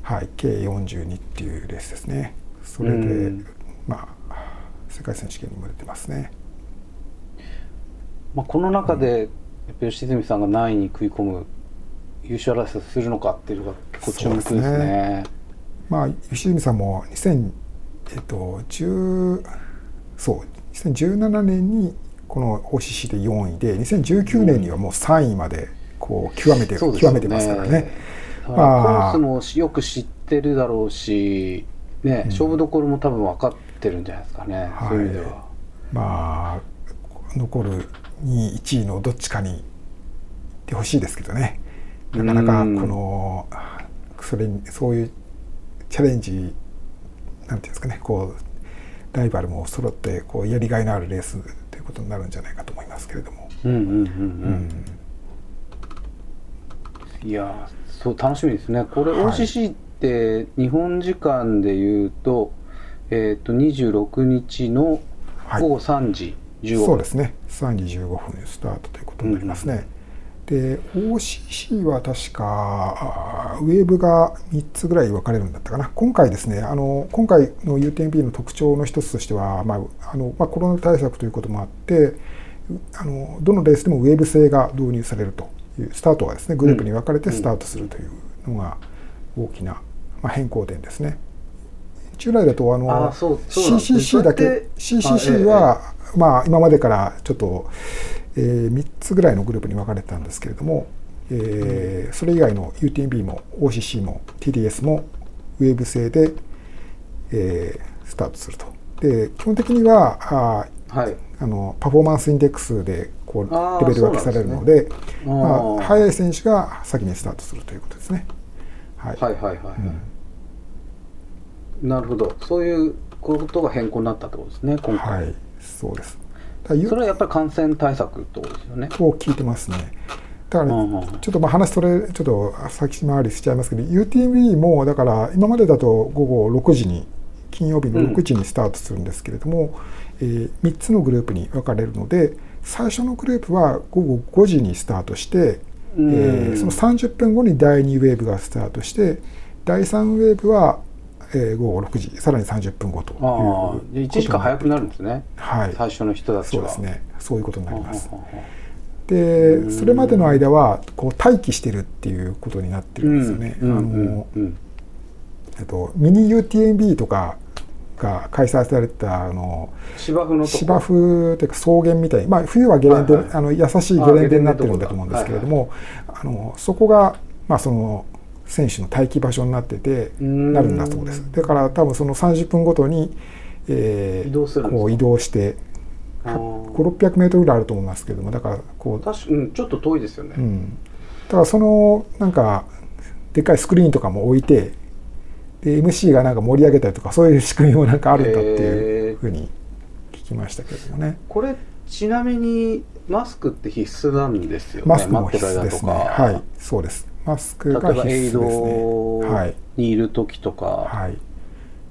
はい、K42 っていうレースですね。それで、うん。まあ世界選手権にも出てますね。まあ、この中で、やっぱ吉住さんが何位に食い込む優勝争いをするのかっていうのが結構注目ですね。すね。まあ吉住さんも2000えっと10そう2017年にこの OCC で4位で2019年にはもう3位までこう極めて、そうですよ極めてますからね。まあ。コースもよく知ってるだろうし、ねうん。勝負どころも多分分かってるんじゃないですかね、はい。そういう意味では。まあ残る2位1位のどっちかに行ってほしいですけどね。なかなかこうん。のそれにそういうチャレンジていうんですかねこうライバルも揃ってこうやりがいのあるレースということになるんじゃないかと思いますけれども。うんうんうんうん。うんいやーそう楽しみですね。これはい。OCC って日本時間でいうと,、えー、と26日のはい。午後3時15分、そうですね。3時15分スタートということになりますね、で OCC は確かウェーブが3つぐらい分かれるんだったかな。今回ですねあの今回の UTMB の特徴の一つとしては、まああのまあ、コロナ対策ということもあってあのどのレースでもウェーブ制が導入されるというスタートはですねグループに分かれてスタートするというのが大きな、まあ、変更点ですね。従来だとあの CCC だけ CCC は、まあ、今までからちょっと、えー3つぐらいのグループに分かれてたんですけれども、えーそれ以外の UTMB も OCC も TDS もウェーブ製で、えースタートすると。で基本的にはあーはい。あのパフォーマンスインデックスでこうレベル分けされるのでね。まあ速い選手が先にスタートするということですね。はい。はいはいはい、はい。うんなるほど。そういうことが変更になったってことですね今回、はい、そうです。それはやっぱり感染対策ってことですよね。を聞いてますね。だから、うんうんちょっとまあ話それちょっと先回りしちゃいますけど UTMB もだから今までだと午後6時に金曜日の6時にスタートするんですけれども、えー3つのグループに分かれるので最初のグループは午後5時にスタートして、うん。えーその30分後に第2ウェーブがスタートして第3ウェーブは、えー午後6時さらに30分後というああ1時間早くなるるんですね。はい。最初の人たちは。そうですね。そういうことになります。でそれまでの間はこう待機してるっていうことになってるんですよね。うん。うん。あのうん。えっとミニ UTMB とかが開催されたあの芝生の芝生というか草原みたいに、まあ、冬はゲレンデ、はいはい。あの優しいゲレンデになってるんだと思うんですけれども、あのそこが、まあ、その選手の待機場所になっててんなるんだそうです。だから多分その30分ごとに、えー移動するこう移動してあー5600メートルぐらいあると思いますけれどもだからこう確かうんちょっと遠いですよね、うん、だからそのなんかでっかいスクリーンとかも置いてで MC がなんか盛り上げたりとかそういう仕組みもなんかあるんだっていうふうに聞きましたけれどもね。これちなみにマスクって必須なんですよね？マスクも必須ですね。はい、そうです。マスク例が必須ですね。ドはい、にいる時とか、はい。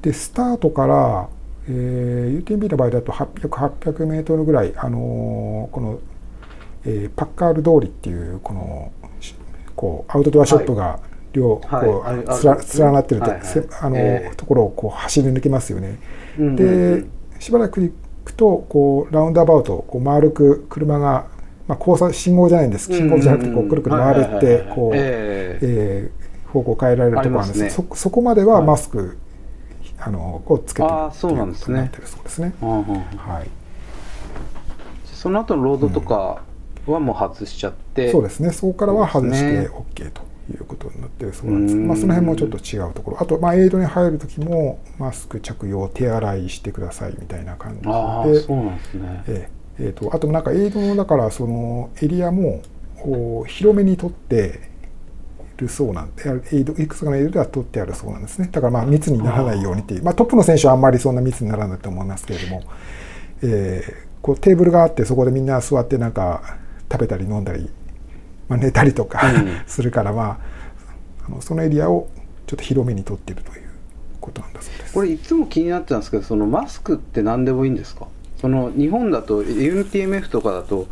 でスタートから、えー UTMB の場合だと800、800メートルぐらい、あのーこの、えーパッカール通りっていうこのしこうアウトドアショップが両、はい。こあれあるうつら連なってると,はあのところをこう走り抜けますよね。うんうんうでんしばらく行くとこうラウンドアバウトこう丸く車が、まあ、交差信号じゃないんです。信号じゃなくてこうくるくる回るってこう、え方向を変えられるところなんですありますね。そそこまでははい。マスク、あのをつけてるあーそうなんですね。そうですね。うんうんうん。はい、その後のロードとかはもう外しちゃって、そうですね。そこからは外して OK ということになってるそうなんです。まあ、その辺もちょっと違うところ。あと、まあ、エイドに入る時もマスク着用手洗いしてくださいみたいな感じで。ああそうなんですね。えええーとあとなんかエイドのだからそのエリアも広めに取ってるそうなんでエイドいくつかのエイドでは取ってあるそうなんですね。だからまあ密にならないようにっていう。まあ、トップの選手はあんまりそんな密にならないと思いますけれども、えーこうテーブルがあってそこでみんな座ってなんか食べたり飲んだり、まあ、寝たりとか、うん。するからまああのそのエリアをちょっと広めに取っているということなんだそうです。これいつも気になってたんですけどそのマスクって何でもいいんですか？その日本だと UTMF とかだと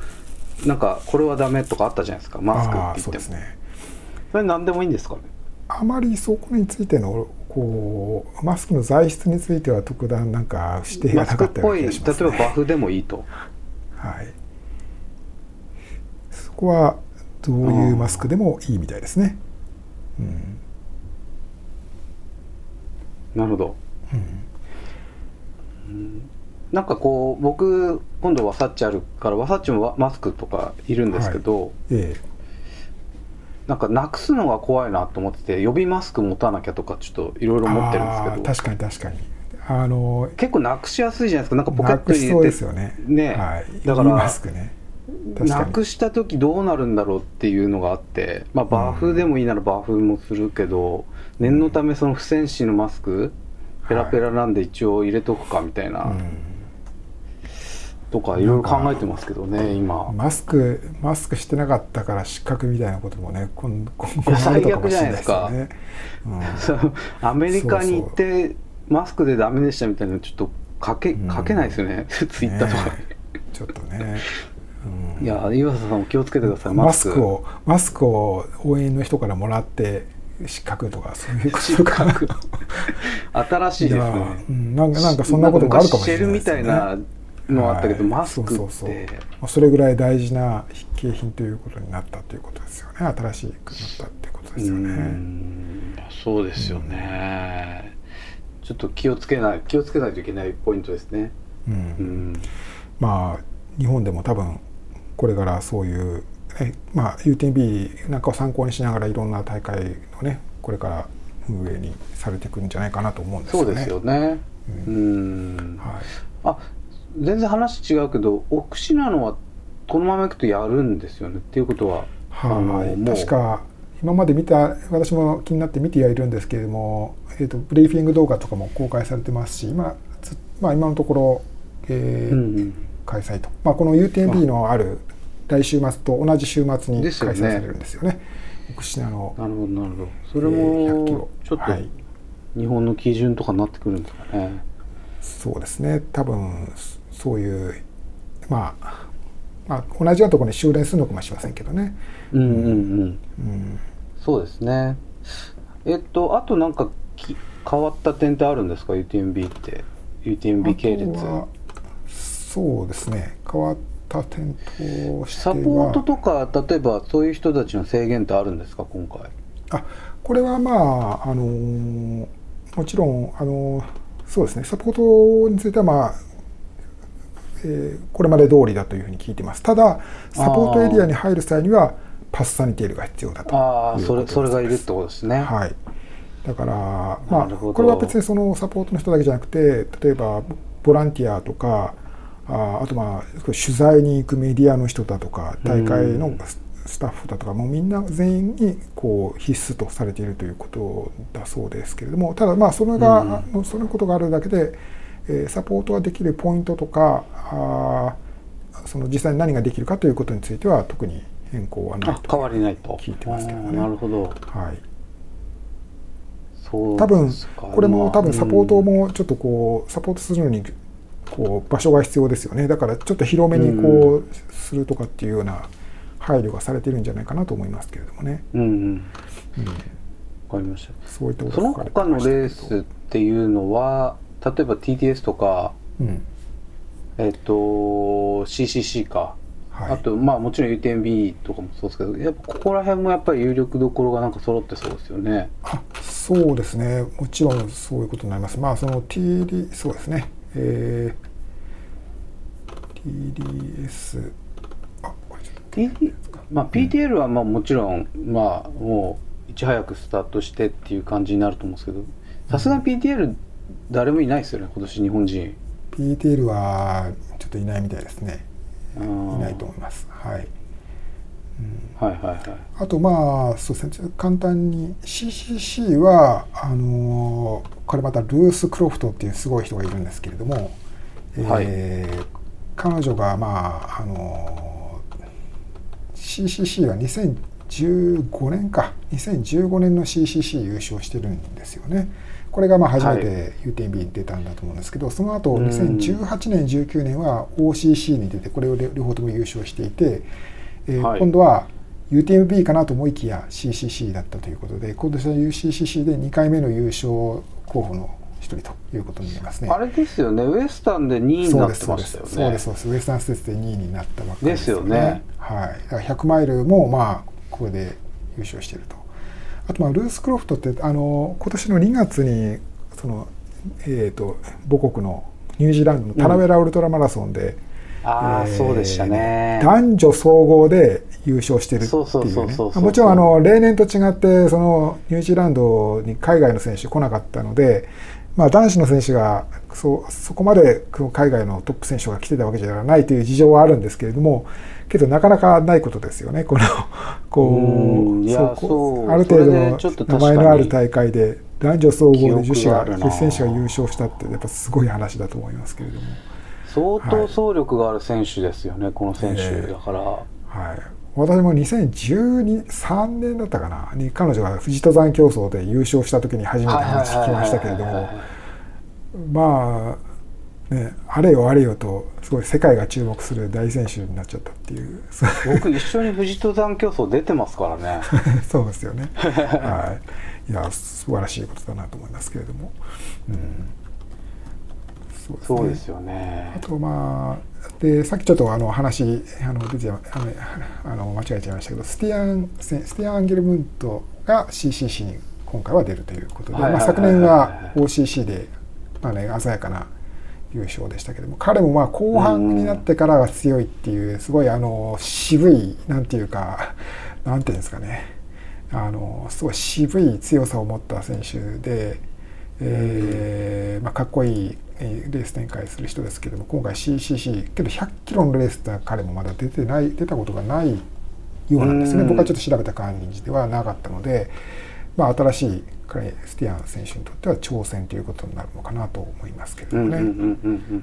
なんかこれはダメとかあったじゃないですかマスクって言ってもそうですねそれ何でもいいんですか？ねあまりそこについてのこうマスクの材質については特段なんか指定がなかったようクっぽ例えない気がします、ね。ばバフでもいいとはい。そこはどういうマスクでもいいみたいですね。うん。なるほどうんなんかこう僕今度ワサッチあるからワサッチもワマスクとかいるんですけど、えなんかなくすのが怖いなと思ってて予備マスク持たなきゃとかちょっといろいえろ持ってるんですけど。確かに確かに。あの結構なくしやすいじゃないですか。なんかポケットに入れて。ですよね。ねはい。だからいいマスクね。なくした時どうなるんだろうっていうのがあって、まあ、バフでもいいならバフもするけど、念のためその不戦士のマスクペラペラなんで一応入れとくかみたいな、うんとかいろいろ考えてますけどね今。マスクマスクしてなかったから失格みたいなこともね今今後あるかもしれないですよね。そうアメリカに行ってマスクでダメでしたみたいなのちょっと書けうん。書けないですよね、ツイッターとか。ねちょっとね。うん。いや岩佐さんも気をつけてくださいマスク。をマスクを応援の人からもらって失格とかそういうことか。新しいですね。うん。なんかなんかそんなこともあるかもしれないんか昔シェルみたいなのあったけど、はいマスクってそうそうそうまあそれぐらい大事な景品ということになったということですよね新しくなったっていうことですようね。んそうですよね、ちょっと気をつけない気をつけないといけないポイントですね。うんうん、まあ日本でも多分これからそういう、ねまあ、UTMB なんかを参考にしながらいろんな大会のねこれから運営にされていくんじゃないかなと思うんですよね。そうですよね。うん。はいあ全然話違うけどオクシナノはこのままいくとやるんですよねっていうことは、はい、確か今まで見た私も気になって見てはいるんですけれども、えー、とブリーフィング動画とかも公開されてますし今,ず、まあ、今のところ、えーうんうん。開催と、まあ、この UTMB のある来週末と同じ週末に開催されるんですよね。奥信濃なるほどなるほど。それえー100キもロ。ちょっとはい。日本の基準とかになってくるんですかね。そうですね。多分そういうまあまあ同じようなところに修練するのかもしれませんけどね。うんうんうん。うん。そうですね。えっとあとなんかき変わった点ってあるんですか？UTMB って。UTMB 系列。はそうですね。変わった点とサは。ポートとか例えばそういう人たちの制限ってあるんですか？今回。あこれはまああのーもちろんあのーそうですね。サポートについてはまあ、えーこれまで通りだというふうに聞いてます。ただサポートエリアに入る際にはパスサニテールが必要だとああそれそれがいるってことですね。はい。だからまあこれは別にそのサポートの人だけじゃなくて例えばボランティアとかああとまあ取材に行くメディアの人だとか大会のうん。ススタッフだとかもうみんな全員にこう必須とされているということだそうですけれどもただまあそれが、うん。そのことがあるだけで、えーサポートができるポイントとかあーその実際に何ができるかということについては特に変更はないとあ変わりないと。聞いてますけどね。なるほど。はい、多分これも多分まあサポートもちょっとこうサポートするのにこう場所が必要ですよね。だからちょっと広めにこうするとかっていうような配慮がされてるんじゃないかなと思いますけれどもね、うんうん。うん、わかりました。そういったことその他のレースっていうのは例えば TTS とかうん。えっと CCC か、はい、あとまあもちろん UTMB とかもそうですけどやっぱここら辺もやっぱり有力どころがなんか揃ってそうですよね。あそうですね。もちろんそういうことになります。まあその TD そうですね。えー、TDS あこれちょっと TD まあ PTL はまあもちろんまあもういち早くスタートしてっていう感じになると思うんですけどさすがに PTL 誰もいないですよね今年日本人。PTL はちょっといないみたいですね。いいないと思います。はい、うんはいはいはい。あとまあそうですね。簡単に CCC はあのーこれまたルース・クロフトっていうすごい人がいるんですけれども、えー彼女がまああのー CCC は2015年か。2015年の CCC 優勝してるんですよねこれがまあ初めて UTMB に出たんだと思うんですけど、その後うん。2018年19年は OCC に出てこれを両方とも優勝していて、えーはい。今度は UTMB かなと思いきや CCC だったということで今年は UCCC で2回目の優勝候補の一人ということになりますね。あれですよね。ウエスタンで2位になってましたよね。そうですそうですウエスタンステーツで2位になったばっかりですよね。はい、だから100マイルもまあここで優勝しているとあとまあルース・クロフトってあの今年の2月にその、えー、と母国のニュージーランドのタラウェラウルトラマラソンで、ああ、えーそうでしたね。男女総合で優勝してるっていそうねもちろんあの例年と違ってそのニュージーランドに海外の選手来なかったので、まあ、男子の選手がそそこまで海外のトップ選手が来てたわけじゃないという事情はあるんですけれどもけどなかなかないことですよね。このこうそうこそうある程度名前のある大会で男女総合で女子が女子選手が優勝したってやっぱすごい話だと思いますけれども。相当走力がある選手ですよね、この選手、ええ。だから。はい、私も2013年だったかなに彼女が富士登山競争で優勝した時に初めて話聞きましたけれども。まあねあれよあれよとすごい世界が注目する大選手になっちゃったっていう。僕一緒に富士登山競争出てますからね。そうですよね。はい、いや素晴らしいことだなと思いますけれども。うん。そうですね。そうですよね。あとまあでさっきちょっとあの話あの出てあのあの間違えちゃいましたけどスティアンセスティアン・アンゲルムントが CCC に今今回は出るということで、まあ、昨年は OCC で、まあね、鮮やかな優勝でしたけども彼もまあ後半になってからが強いっていうすごいあの渋いなんていうかなんていうんですかね。あのすごい渋い強さを持った選手で、えーまあ、かっこいいえーレース展開する人ですけども今回 CCC けど100キロのレースって彼もまだ出てない出たことがないようなんですね。うん。僕はちょっと調べた感じではなかったので、まあ、新しい彼スティアン選手にとっては挑戦ということになるのかなと思いますけれどもね。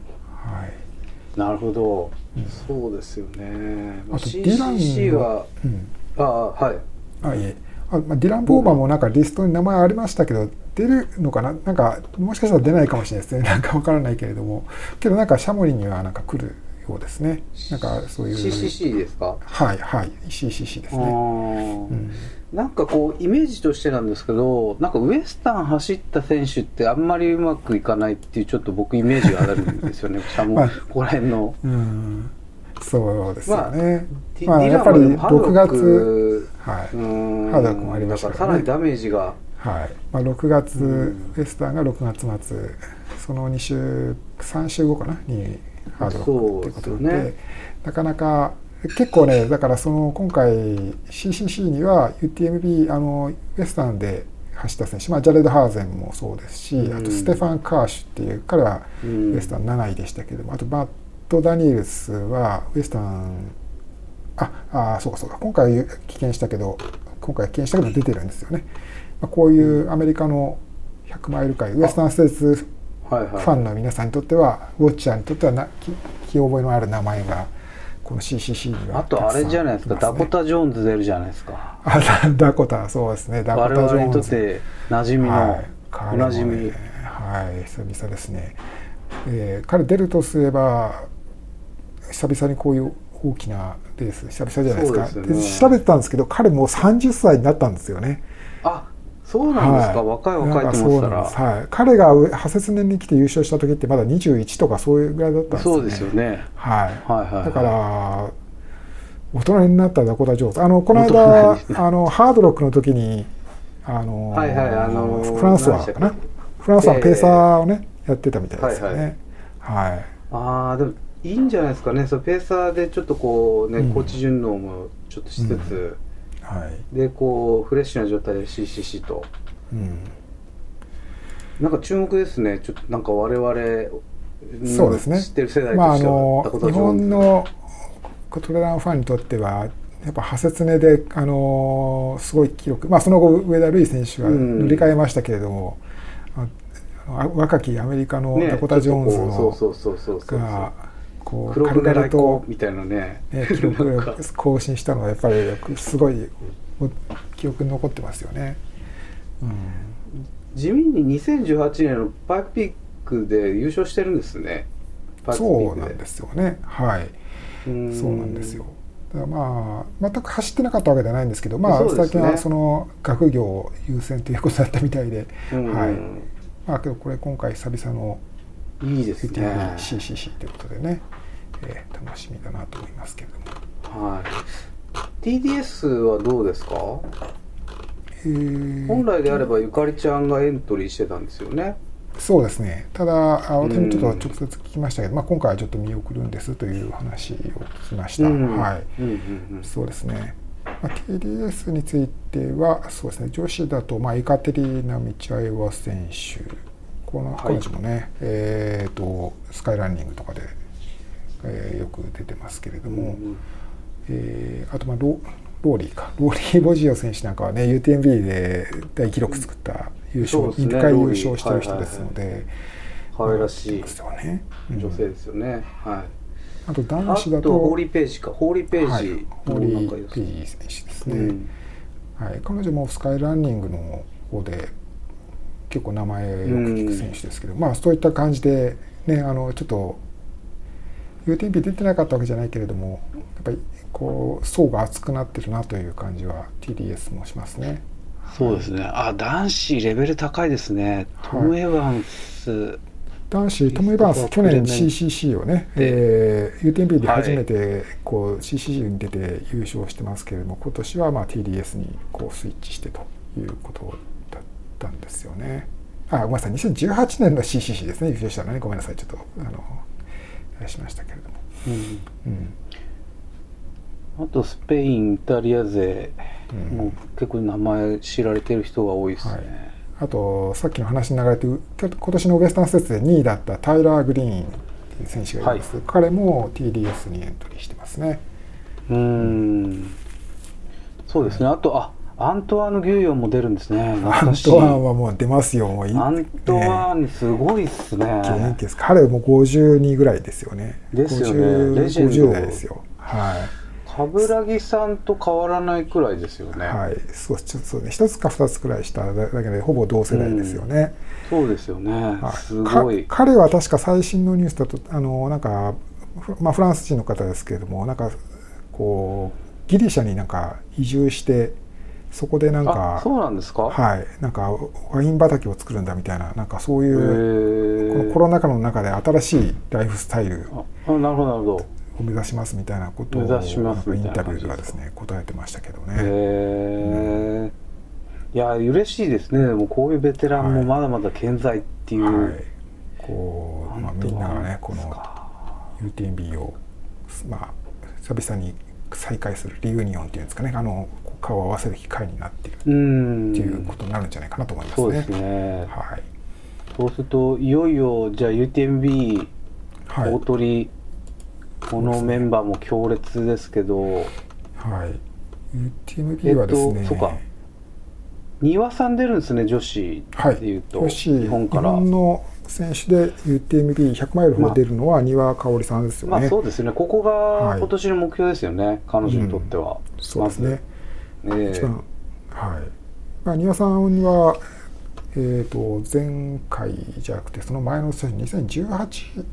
なるほど、うん。そうですよね、まあ、あとディランはうん。ああはい。あいえ。あ、まあ、ディラン・ボーバーもなんかリストに名前ありましたけど出るのかな？なんかもしかしたら出ないかもしれないですね。なんかわからないけれども。けどなんかシャモリにはなんか来るようですね。なんかそういう。CCC ですか？はいはい。CCC ですあね、ー。うん、なんかこうイメージとしてなんですけどなんかウエスタン走った選手ってあんまりうまくいかないっていうちょっと僕イメージがあるんですよね。しかもまあここら辺の。うん。そうですよね、ディまあやっぱりディランはでもハード6ロックはい、うーんハードもありましただかららさらにダメージが。はい。まあ、6月、うん。ウエスタンが6月末。その2週3週後かな？にハードロックということでね。なかなか結構ねだからその今回 CCC には UTMB あのウエスタンで走った選手、まあ、ジャレド・ハーゼンもそうですし、うん。あとステファン・カーシュっていう彼はうん。ウエスタン7位でしたけども、あとバット・ダニエルスはウエスタンああそうかそうか。今回棄権したけど今回棄権したけど出てるんですよね、まあ、こういうアメリカの100マイル界ウエスタンステーツはいはいファンの皆さんにとってはウォッチャーにとってはなき聞き覚えのある名前がこの CCC にはあとあれじゃないですか、ね。ダコタ・ジョーンズ出るじゃないですか。あダダコタそうですね。ダコタ・我ジョーンズ。々にとって馴染みの、はい、おなじみ、ねはい久々ですね、えー彼出るとすれば久々にこういう大きなレース久々じゃないですか。でね。調べてたんですけど彼もう30歳になったんですよね。あそうなんですか、はい。若い若いと思ってたら。はい、彼が派切年に来て優勝した時ってまだ21とかそういうぐらいだったんですよね。そうですよね。はい、はいはいはい。だから大人になったダコタ・ジョーンズあのこの大間人にあのハードロックの時にあのはいはいあのフランスはかな？フランスはペーサーをね、やってたみたいですよね。はい、ああでもいいんじゃないですかね。そのペーサーでちょっとこうね、うん。コーチ順応もちょっとしつつ、はい。でこうフレッシュな状態で CCC と。うん、なんか注目ですね。ちょっとなんか我々のそうですね。知ってる世代とまああしては、のダコタ日本のトレランファンにとってはやっぱ派切ねで、あのすごい記録、まあ、その後上田瑠衣選手はうん。塗り替えましたけれども、ああの若きアメリカのねダコタ・ジョーンズのうそうそうそうそうそう。がこう黒軽々と、みたいなねね、記録更新したのはやっぱりすごいお記憶に残ってますよね。うん地味に2018年のパイプピックで優勝してるんですねそうなんですよね。はい。うんそうなんですよ。まあ全く走ってなかったわけではないんですけど、まあ、ね最近はその学業優先ということだったみたいで、うんはい。まあけどこれ今回久々のいいですね UTMBCCC ということでね、えー楽しみだなと思いますけれども。はい TDS はどうですか？えー本来であればゆかりちゃんがエントリーしてたんですよねそうですね。ただ、あ私もちょっとうん直接聞きましたけど、まあ今回はちょっと見送るんですという話を聞きました。うんはい。うんうんうんそうですね。まあ、TDS については、そうですね、女子だと、まあ、エカテリーナ・ミチャエワ選手、このはい。彼女もね、えーと、スカイランニングとかで、えーよく出てますけれども、うんえーあと、まあロ、ローリーか、ローリー・ボジオ選手なんかはね、UTMB で大記録作った優勝、ね。2回優勝してる人ですので、可愛らしい。ですよね。うん。女性ですよね、はい。あと男あ子だと、とホーリーページか。ホーリーペはい。ージホーリー・ページ選手ですね。うん。はい、彼女もスカイランニングの方で結構名前よく聞く選手ですけど、まあそういった感じでねあのちょっと UTMB 出てなかったわけじゃないけれどもやっぱりこう層が厚くなってるなという感じは TDS もしますね。そうですね。あ男子レベル高いですね。トム・エヴァンス、男子トム・エヴァンス去年 CCC をね、でえー UTMB で初めてこう CCC に出て優勝してますけれども今年はまあ TDS にこうスイッチしてということだっったんですよね。あごめんなさい。2018年の CCC ですね。優勝したのね。ごめんなさい。ちょっとあのあれしましたけれども。うんあとスペインイタリア勢。うん。も結構名前知られてる人が多いですね、はい。あとさっきの話に流れて今年のウエスタンステーツで2位だったタイラー・グリーンっていう選手がいます、彼も TDS にエントリーしてますね。うーん。そうですね。あとあアントワーヌ・ギューヨンも出るんですね。懐アントワンはもう出ますよもういアントワーンすごいっすね。元気です。彼も52ぐらいですよね。ですよね。50レジェンド。50代ですよ。はい。冠城さんと変わらないくらいですよね、はい、そうちょっとね。一つか二つくらい下だけでほぼ同世代ですよね。そうですよね、はい。すごい。か彼は確か最新のニュースだとあのなんかフ,、まあ、フランス人の方ですけれどもなんかこうギリシャになんか移住してそこでなんあかそうなんですか、はい。なんかワイン畑を作るんだみたいななんかそうへいうこのーコロナ禍の中で新しいライフスタイルを目指しますみたいなことをインタビューではですね答えてましたけどね。へえ、いや嬉しいですね。でもこういうベテランもまだまだ健在っていう、はい、こう、まあ、みんながねこのか UTMB を、まあ、久々に再開するリユニオンっていうんですかね。あの顔を合わせる機会になっている。っていうことになるんじゃないかなと思いますね。そうですね、はい。そうするといよいよじゃあ UTMB はい。大鳥、このメンバーも強烈ですけど、はい、UTMB はですね、えっとそうか。丹羽さん出るんですね女子はい、でいうと、女子日本から。日本の選手で UTMB100 マイルの方出るのは丹羽香織さんですよね。まあそうですね。ここがはい。今年の目標ですよね、彼女にとっては、そうですね。まず。えはい。まあ、丹羽さんは、えー、と前回じゃなくてその前の年2018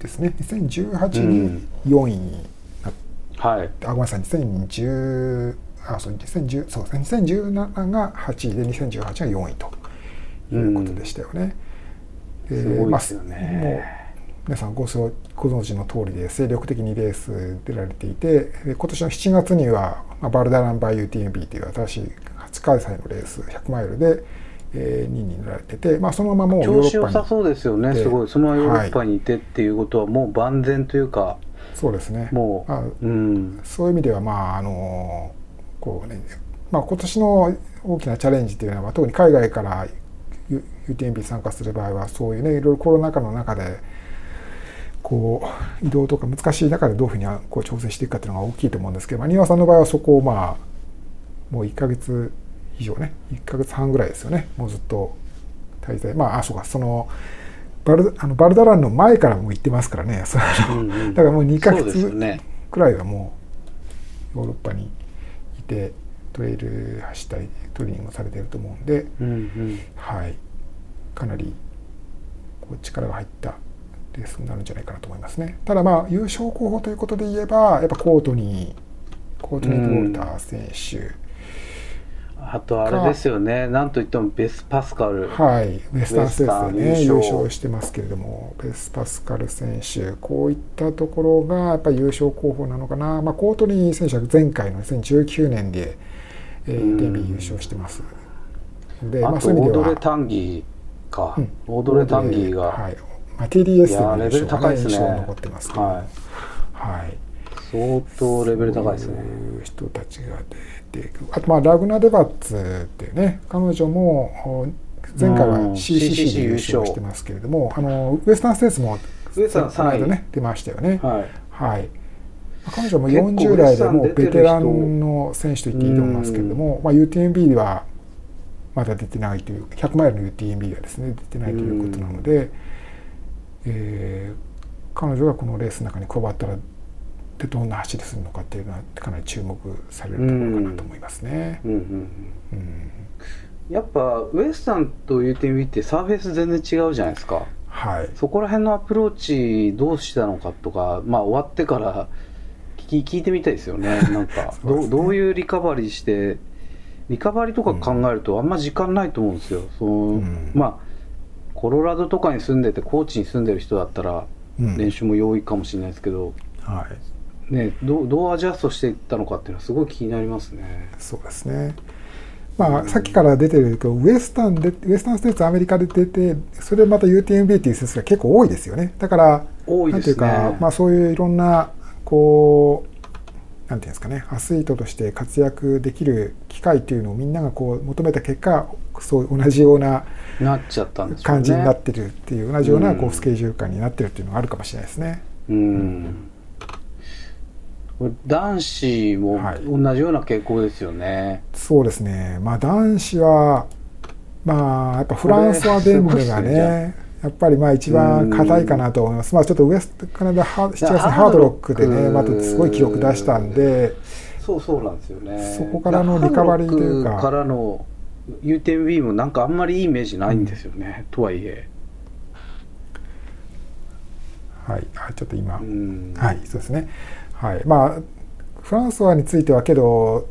ですね。2018に4位になっはい。あごめんなさい。2010あそう2010そうですね。2017が8位で2018が4位ということでしたよね。ですごいですよね。まあもう皆さんごそご存知の通りで精力的にレース出られていてで今年の7月には、まあ、バルダランバイ UTMB という新しい初開催のレース100マイルで、えー2位になられてて、まあ、そのままもうヨーロ調子良さッパにそうですよね。ですごいそのままヨーロッパにいてっていうことはもう万全というかそうですね。もう、あうん。そういう意味ではまああのこうね、まあ、今年の大きなチャレンジというのは特に海外から UTMB に参加する場合はそういうねいろいろコロナ禍の中でこう移動とか難しい中でどういうふうにこう調整していくかっていうのが大きいと思うんですけど、まあ、丹羽さんの場合はそこをまあもう1ヶ月以上ね1ヶ月半ぐらいですよねもうずっと滞在。まああそうかそのバルあのバルダランの前からもう行ってますからねそのうんうんだからもう2ヶ月ね。くらいはもうヨーロッパにいてトレイル走ったりトレーニングをされてると思うんで、うんうん。はい、かなりこう力が入ったレースになるんじゃないかなと思いますね。ただまあ優勝候補ということで言えばやっぱコートにコートニー・ウォルター選手、あとあれですよね。なんといってもベス・パスカル、はい、ウエスタンステーツでね優勝勝してますけれどもベス・パスカル選手。こういったところがやっぱり優勝候補なのかな、まあ、コートニー選手は前回の2019年で、えー、うん。デビュー優勝してます。ので、まあ、そういう意味ではか、うん。オードレ・タンギーが、はい。まあ、TDS の優レベル高いですね。残ってますけど、はい。はい。相当レベル高いですね。そういう人たちが出てくる。あとまあラグナ・デバッツっていうね彼女もお前回はうん。CCC で優勝してますけれどもあのウエスタンステーツもウエスタンこの間3位ね出ましたよね。はい。はい。まあ彼女も結構40代でもうベテランの選手と言っていいと思いますけれども、まあ、UTMB ではまだ出てないという100マイルの UTMB はですね出てないということなので、えー彼女がこのレースの中に加わったらでどんな走りするのかっていうのはかなり注目されるところかなと思いますね。やっぱウエスタンと UTMB ってサーフェイス全然違うじゃないですか。はい、そこら辺のアプローチどうしたのかとかまあ終わってから聞き聞いてみたいですよね。なんか ね。どうどういうリカバリーしてリカバリーとか考えるとあんま時間ないと思うんですよ、そのうん。まあコロラドとかに住んでて高知に住んでる人だったらうん。練習も容易かもしれないですけど、はい、ね、どうどうアジャストしていったのかっていうのはすごい気になりますね。そうですね。まあ、さっきから出てるけどウエスタンでウエスタンステーツアメリカで出てそれでまた UTMB っていう説が結構多いですよね。だから多いですね。なんていうか、まあ、そういういろんなこうなんていうんですかねアスリートとして活躍できる機会っていうのをみんながこう求めた結果そう同じようななっちゃったんですよね。感じになってるっていう同じようなこうん。うスケジュール感になってるっていうのがあるかもしれないですね。うん。これ男子もはい。同じような傾向ですよね、そうですね、まあ、男子は、まあ、やっぱフランソワ・デンベがね、やっぱりまあ一番硬いかなと思います、まあ、ちょっとウエストカナダハ7月にハードロック。でね、またすごい記録出したんで、そうそうなんですよね。そこからのリカバリーというか。からの UTMB もなんかあんまりいいイメージないんですよね、とはいえ。はい、あちょっと今、うん。はい、そうですね、はい、まあ、フランソワについてはけど、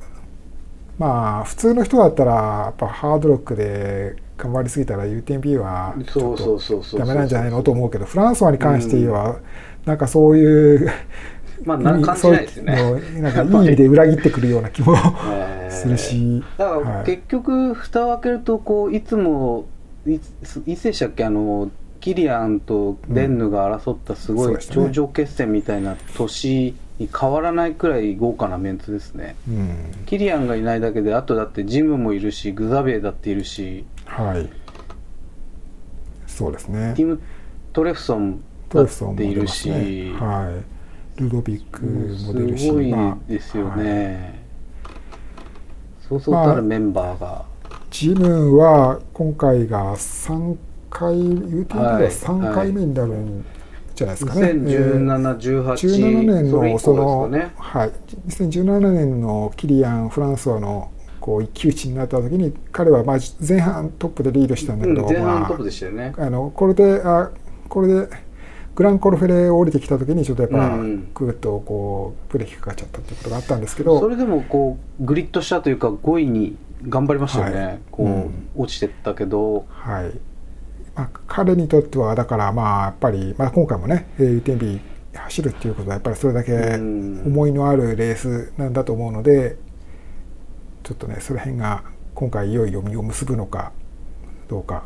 まあ、普通の人だったら、やっぱハードロックで頑張りすぎたら UTMB はちょっそうそうそうそう。とダメなんじゃないのと思うけど、フランソワに関して言えば、なんかそういう。まあな感じないですよね。なんかいい意味で裏切ってくるような気も え。ーするし、だからはい結局蓋を開けるとこういつもいつでしたっけ？あのキリアンとレンヌが争ったすごい頂上決戦みたいな年に変わらないくらい豪華なメンツですね。うん、キリアンがいないだけであとだってジムもいるしグザベエだっているしはい、そうですね。ティム・トレフソントだっレフソンも出ているし、ね、はい、ルドビックも出るしすごいまあですよはい。ね、そうそうたるメンバーが、ジムは今回が3回でははい3回目になるんじゃないですかね。2017、18 17年それ以降のその、ね。はい、2017年のキリアン・フランソワのこう一騎打ちになった時に彼はまあ前半トップでリードしたんだけど、うん、前半まトップでしたよね、あ、あのこれであこれでグランコルフェレを降りてきた時にちょっとやっぱうん。グッとこうブレーキかかっちゃったっていうことがあったんですけど、それでもこうグリッドしたというか5位に頑張りましたよね、はい。こう、うん。落ちてったけど。はい。まあ、彼にとってはだからまあやっぱり、まあ、今回もねえー UTMB 走るっていうことはやっぱりそれだけうん。思いのあるレースなんだと思うのでちょっとねその辺が今回いよいよ実を結ぶのかどうか。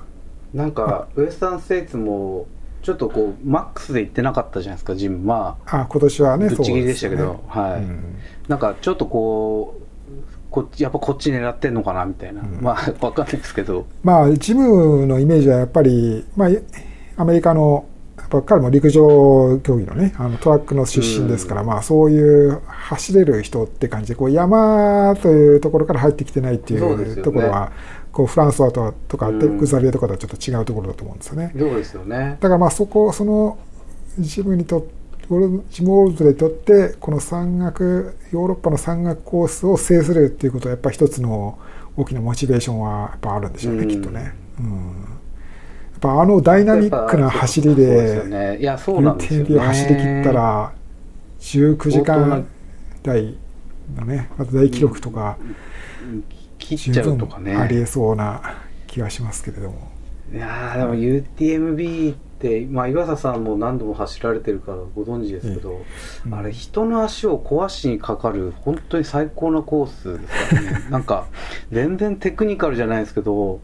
なんかウエスタンステイツもちょっとこうマックスで行ってなかったじゃないですかジムまああ今年はねぶっちぎりでしたけど、ね。はい、うん。なんかちょっとこうこっちやっぱこっち狙ってんのかなみたいな、うん。まあわかんないですけど。まあジムのイメージはやっぱり、まあ、アメリカのぱ彼も陸上競技のねあのトラックの出身ですから、まあ、そういう走れる人って感じでこう山というところから入ってきてないっていうところは、こうフランスワととかうん。テグザビエとかとはちょっと違うところだと思うんですよね。そうですよね。だからまあそこそのジムにとジム・オールズにとってこの山岳ヨーロッパの山岳コースを制するっていうことはやっぱり一つの大きなモチベーションはやっぱあるんでしょうね、うん。きっとね。うん、ぱあのダイナミックな走りでね。いやそうなんですよ UTMB ねを走り切ったら19時間台のねまた大記録とか切っちゃう十分とかね。ありえそうな気がしますけれども。いやーでも UTMB って、まあ、岩佐さんも何度も走られてるからご存知ですけど、うん。あれ人の足を壊しにかかる本当に最高なコースですからね。なんか全然テクニカルじゃないですけどはい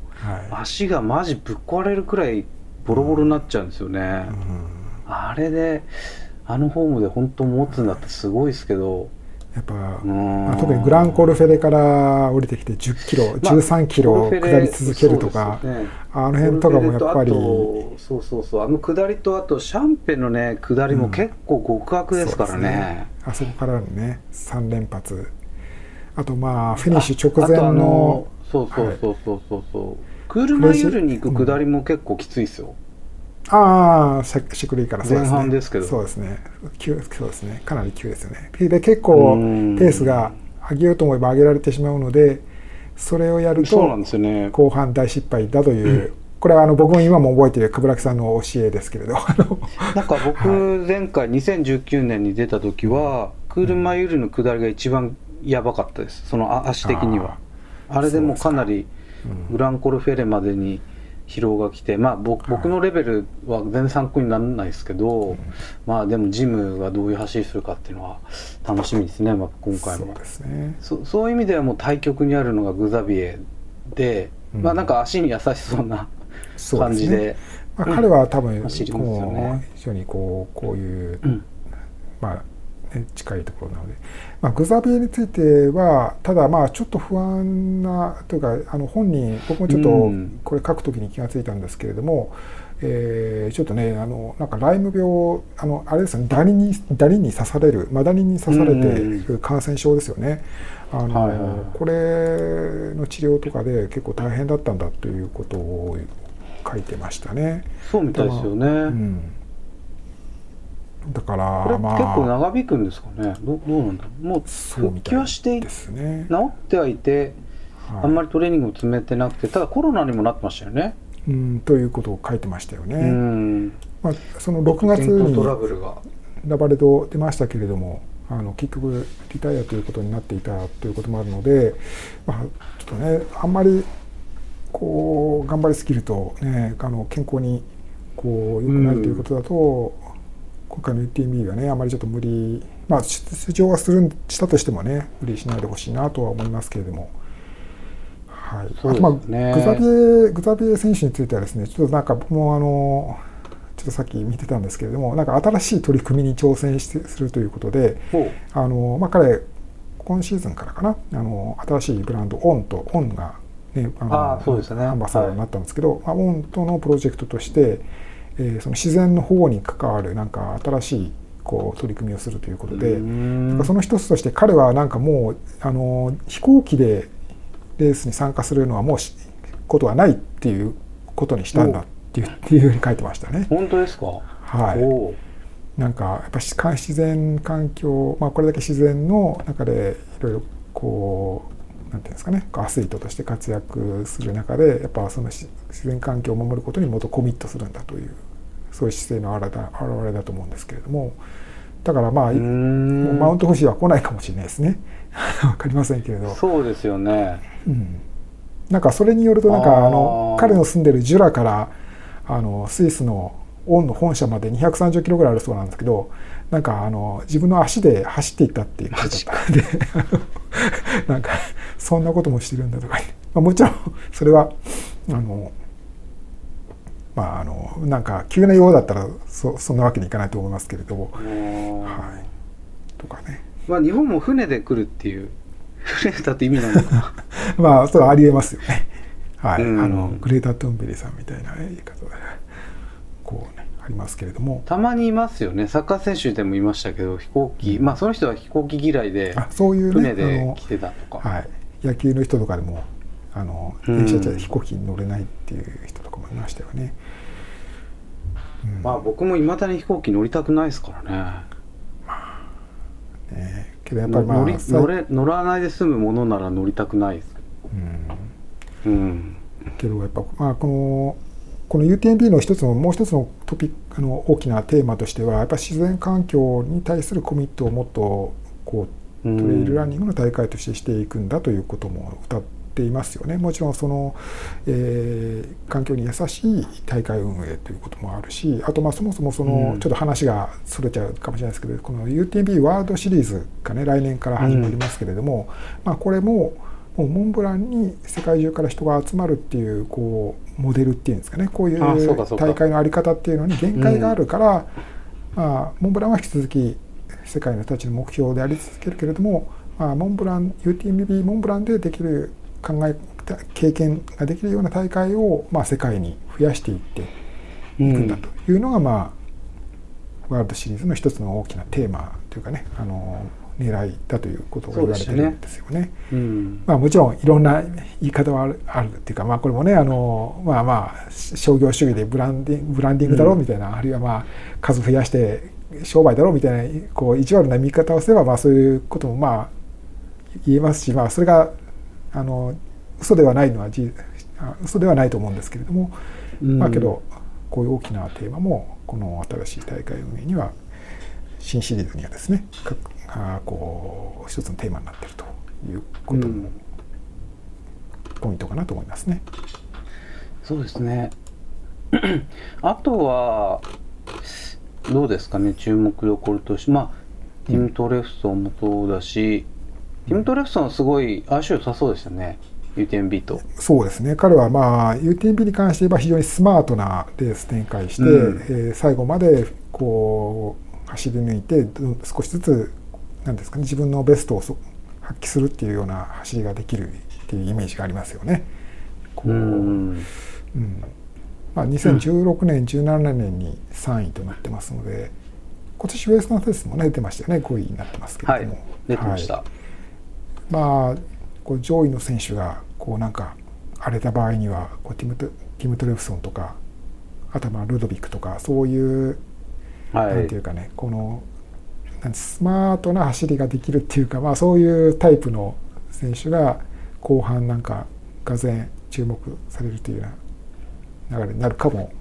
足がマジぶっ壊れるくらいボロボロになっちゃうんですよね、うん。あれであのフォームで本当持つんだってすごいですけど。やっぱ、うん。まあ、特にグランコルフェレから降りてきて10キロ、まあ13キロ下り続けるとか、ね。あの辺とかもやっぱり、そうそうそう。あの下りとあとシャンペンのね下りも結構極悪ですからそうね,、あそこからのね、3連発、あとまあ、フィニッシュ直前の、そうそうそうそうそうそう、クールマイユルに行く下りも結構きついですよ、ああ、シャシクリーからそうですね。前半ですけど。そうですね。急そうですね。かなり急ですよね。で、結構うん。ペースが上げようと思えば上げられてしまうので、それをやるそうなんとですよね。後半大失敗だという、これはあの僕も今も覚えている冠城さんの教えですけれど、なんか僕前回2019年に出た時はクールマイユルの下りが一番やばかったです。そのあ足的には。あれでもうかなりうんグランコルフェレまでに疲労が来てまあ僕僕のレベルは全然参考にならないですけど、まあでもジムがどういう走りするかっていうのは楽しみですね、まあ、今回も。そうですね。そそういう意味ではもう対極にあるのがグザビエで、うん。まあなんか足に優しそうな感じでねまあ、彼は多分走りますよこねう非常にこうこういううん。まあ、ね、近いところなので、まあ、グザビエについてはただまあちょっと不安なというかあの本人僕もちょっとうん。これ書くときに気がついたんですけれども、えーちょっとねあのなんかライム病あのあれですよねダニにダニに刺されるマダニに刺されている感染症ですよね。あのはいはいはい。これの治療とかで結構大変だったんだということを書いてましたね。そうみたいですよね、うん、だからこれまあ。結構長引くんですかね？どどうなんだろう？もう復帰はしてですね。治ってはいてはい。あんまりトレーニングも詰めてなくてただコロナにもなってましたよね。うん、ということを書いてましたよね。うん。まあ、その6月健康トラにブルがラバレド出ましたけれどもあの結局リタイアということになっていたということもあるので、まあ、ちょっとねあんまりこう頑張りすぎると、ね、あの健康にこう良くないということだと、今回の UTMB はねあまりちょっと無理まあ出場はするんしたとしてもね無理しないでほしいなとは思いますけれども。はい、そうですあとまあねグザビエグザビエ選手についてはですねちょっとなんか僕もあのちょっとさっき見てたんですけれどもなんか新しい取り組みに挑戦してするということであの、まあ、彼今シーズンからかなあの新しいブランドオンとオンが、ね、あのあーそうですね。アンバサダーになったんですけど、まあ、オンとのプロジェクトとして、えーその自然の保護に関わるなんか新しいこう取り組みをするということで。うんその一つとして彼はなんかもうあの飛行機でレースに参加するのはもうしことはないっていうことにしたんだっていうっていうふうに書いてましたね。本当ですか？はい、なんかやっぱし自然環境、まあ、これだけ自然の中でいろいろこうなんていうんですかねアスリートとして活躍する中でやっぱそのし自然環境を守ることにもっとコミットするんだというそういう姿勢の表れだ表れだと思うんですけれども。だからまあ、マウント富士は来ないかもしれないですね。わかりませんけれど。そうですよね。うん。なんかそれによるとなんあかあー。の彼の住んでるジュラからあのスイスのオンの本社まで230キロぐらいあるそうなんですけどなんかあの自分の足で走っていったっていうことだったんで なんかそんなこともしてるんだとか、まあ、もちろんそれはあのまああのなんか急な用だったらそそんなわけにいかないと思いますけれども、うんはい、とかね。まあ日本も船で来るっていう 船だって意味なんだなまあそれはありえますよね。はい、うん。あのグレータ・トゥンベリさんみたいな、ね、言い方でこうねありますけれども、たまにいますよね。サッカー選手でもいましたけど飛行機まあその人は飛行機嫌いであそういうね船で来てたとか。はい、野球の人とかでもあのうん。電車じゃ飛行機に乗れないっていう人とかもいましたよね。うん。まあ僕もいまだに飛行機乗りたくないですからね。ねけどやっぱりまあ乗りさ乗れ乗らないで済むものなら乗りたくないです。うん。うん。けどやっぱ、まあ、このこの UTMB の一つのもう一つのトピックあの大きなテーマとしてはやっぱ自然環境に対するコミットをもっとこううんトレイルランニングの大会としてしていくんだということも歌っていますよね。もちろんその、えー環境に優しい大会運営ということもあるしあとまあそもそもその、うん。ちょっと話がそれちゃうかもしれないですけどこの UTMB ワールドシリーズがね来年から始まりますけれども、まあ、これももうモンブランに世界中から人が集まるっていうこうモデルっていうんですかね。こういう大会のあり方っていうのに限界があるから、まあ、モンブランは引き続き世界の人たちの目標であり続けるけれども、まあ、モンブラン UTMB モンブランでできる考え経験ができるような大会を、まあ、世界に増やしていっていくんだというのが、まあ、ワールドシリーズの一つの大きなテーマというかねあの狙いだということが言われてるんですよね。うん。まあ、もちろんいろんな言い方はあるあるっていうか、まあ、これもねあの、まあまあ、商業主義でブランディングブランディングだろうみたいな、あるいはまあ数増やして商売だろうみたいなこう意地悪な見方をすれば、まあ、そういうこともまあ言えますし、まあ、それがあの嘘ではないのは嘘ではないと思うんですけれども、うん。まあけどこういう大きなテーマもこの新しい大会運営には新シリーズにはですねこう一つのテーマになっているということもポイントかなと思いますね。そうですね。あとはどうですかね注目どころとして。まあティム・トレフソンもそうだし、ティム・トレフソンはすごい相性良さそうでしたね。UTMB とそうですね。彼はまあ UTMB に関して言えば非常にスマートなレース展開して、うん。えー最後までこう走り抜いてど少しずつなんですかね自分のベストをそ発揮するっていうような走りができるっていうイメージがありますよね。こううん。うん。まあ、2016年、17年に3位となってますので今年ウエスタンフェスもね出てましたよね。5位になってますけれはい。ども、出てました、はいまあこう上位の選手がこうなんか荒れた場合にはこうティムトティム・トレフソンとかあとはまあルドビックとかそういう、はい。なんていうかねこのなんスマートな走りができるっていうか、まあ、そういうタイプの選手が後半なんかがぜ注目されるというような流れになるかも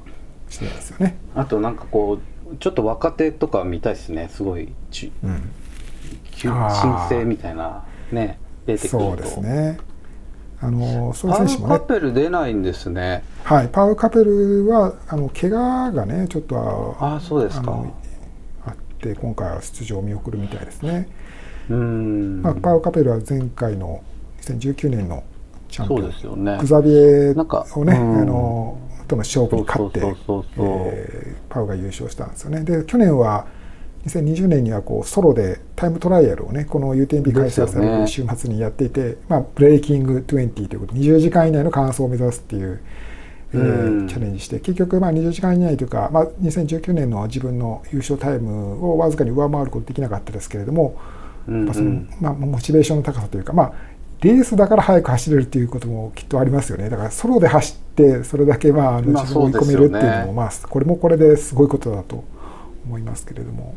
しれないですよね。あとなんかこうちょっと若手とか見たいですねすごい。ちうん。新あー。星みたいなね出てくると。そうですね。あのそういうパウ選手もね、カペル出ないんですね。はい、パウカペルはあの怪我がねちょっとああそうですか。あって今回は出場を見送るみたいですね。うーん。まあ、パウカペルは前回の2019年のチャンピオン。そうですよね。グザビエをね、うんあのとの勝負に勝ってパウが優勝したんですよね。で去年は2020年にはこうソロでタイムトライアルをねこの UTMB 開催される週末にやっていて、まあ、ブレイキング20ということで20時間以内の完走を目指すっていう、えーうん。チャレンジして結局まあ20時間以内というか、まあ、2019年の自分の優勝タイムをわずかに上回ることできなかったですけれども、うんまあそのまあ、モチベーションの高さというか、まあ、レースだから速く走れるっていうこともきっとありますよね。だからソロで走ってそれだけまあ自分を追い込めるっていうのも、まあ、これもこれですごいことだと思いますけれども、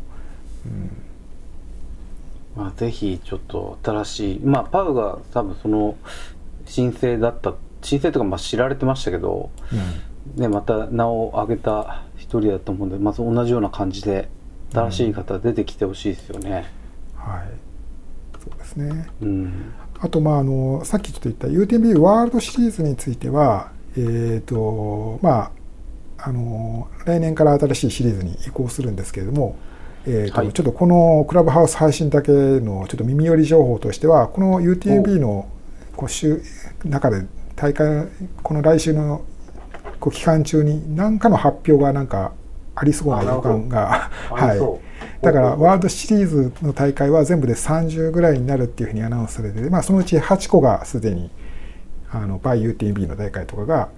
まあ、ぜひちょっと新しいまあパウが多分その申請だった申請とかまあ知られてましたけど、うん。ね、また名を挙げた一人だと思うんでまず同じような感じで新しい方出てきてほしいですよね。はい。そうですね。うん、あと、まあ、あのさっきちょっと言った UTMB ワールドシリーズについては、えーとまあ、あの来年から新しいシリーズに移行するんですけれども、えーとはい。ちょっとこのクラブハウス配信だけのちょっと耳寄り情報としてはこの UTMB のこう週中で大会この来週のこう期間中に何かの発表がなんかありそうな予感が、はい、だからワールドシリーズの大会は全部で30ぐらいになるっていうふうにアナウンスされてて、まあ、そのうち8個がすでにあのバイ UTMB の大会とかが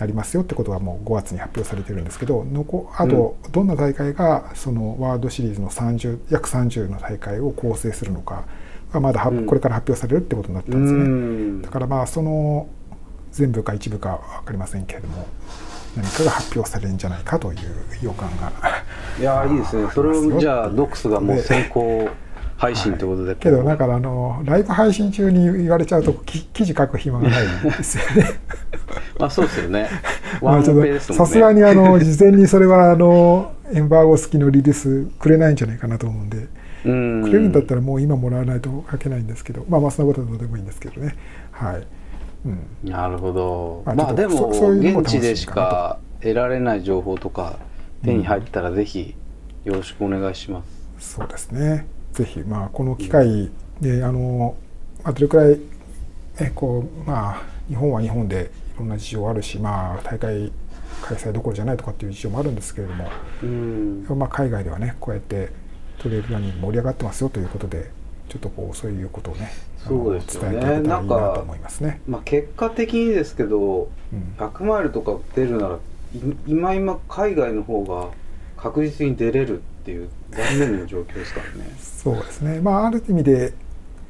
なりますよってことがもう5月に発表されてるんですけど残あとどんな大会がそのワールドシリーズの30約30の大会を構成するのかはまだはうん。これから発表されるってことになったんですよね。ん。だからまあその全部か一部か分かりませんけれども何かが発表されるんじゃないかという予感がいやーいいですね。それをじゃあドックスがもう先行配信ということで、けどだからあのライブ配信中に言われちゃうとき記事書く暇がない。んですよね。まあそうですよね。さすがにあの事前にそれはあのエンバーゴ付きのリリースくれないんじゃないかなと思うんで、うん。くれるんだったらもう今もらわないと書けないんですけど、まあまあそんなことはどうでもいいんですけどね。はい。うん。なるほど。まあまあでも現地でしかか得られない情報とか手に入ったらぜひよろしくお願いします、そうですね。ぜひまあこの機会であのまあどれくらいえこうまあ日本は日本でいろんな事情あるし、まあ大会開催どころじゃないとかっていう事情もあるんですけれども、うん。まあ海外ではねこうやってトレイルランニング盛り上がってますよということで、ちょっとこうそういうことをね、そうですよね。伝えていいいなと思いますね。まあ結果的にですけどうん。100マイルとか出るならい今今海外の方が確実に出れるっていう残念な状況ですからね。そうですね、まあ、ある意味で、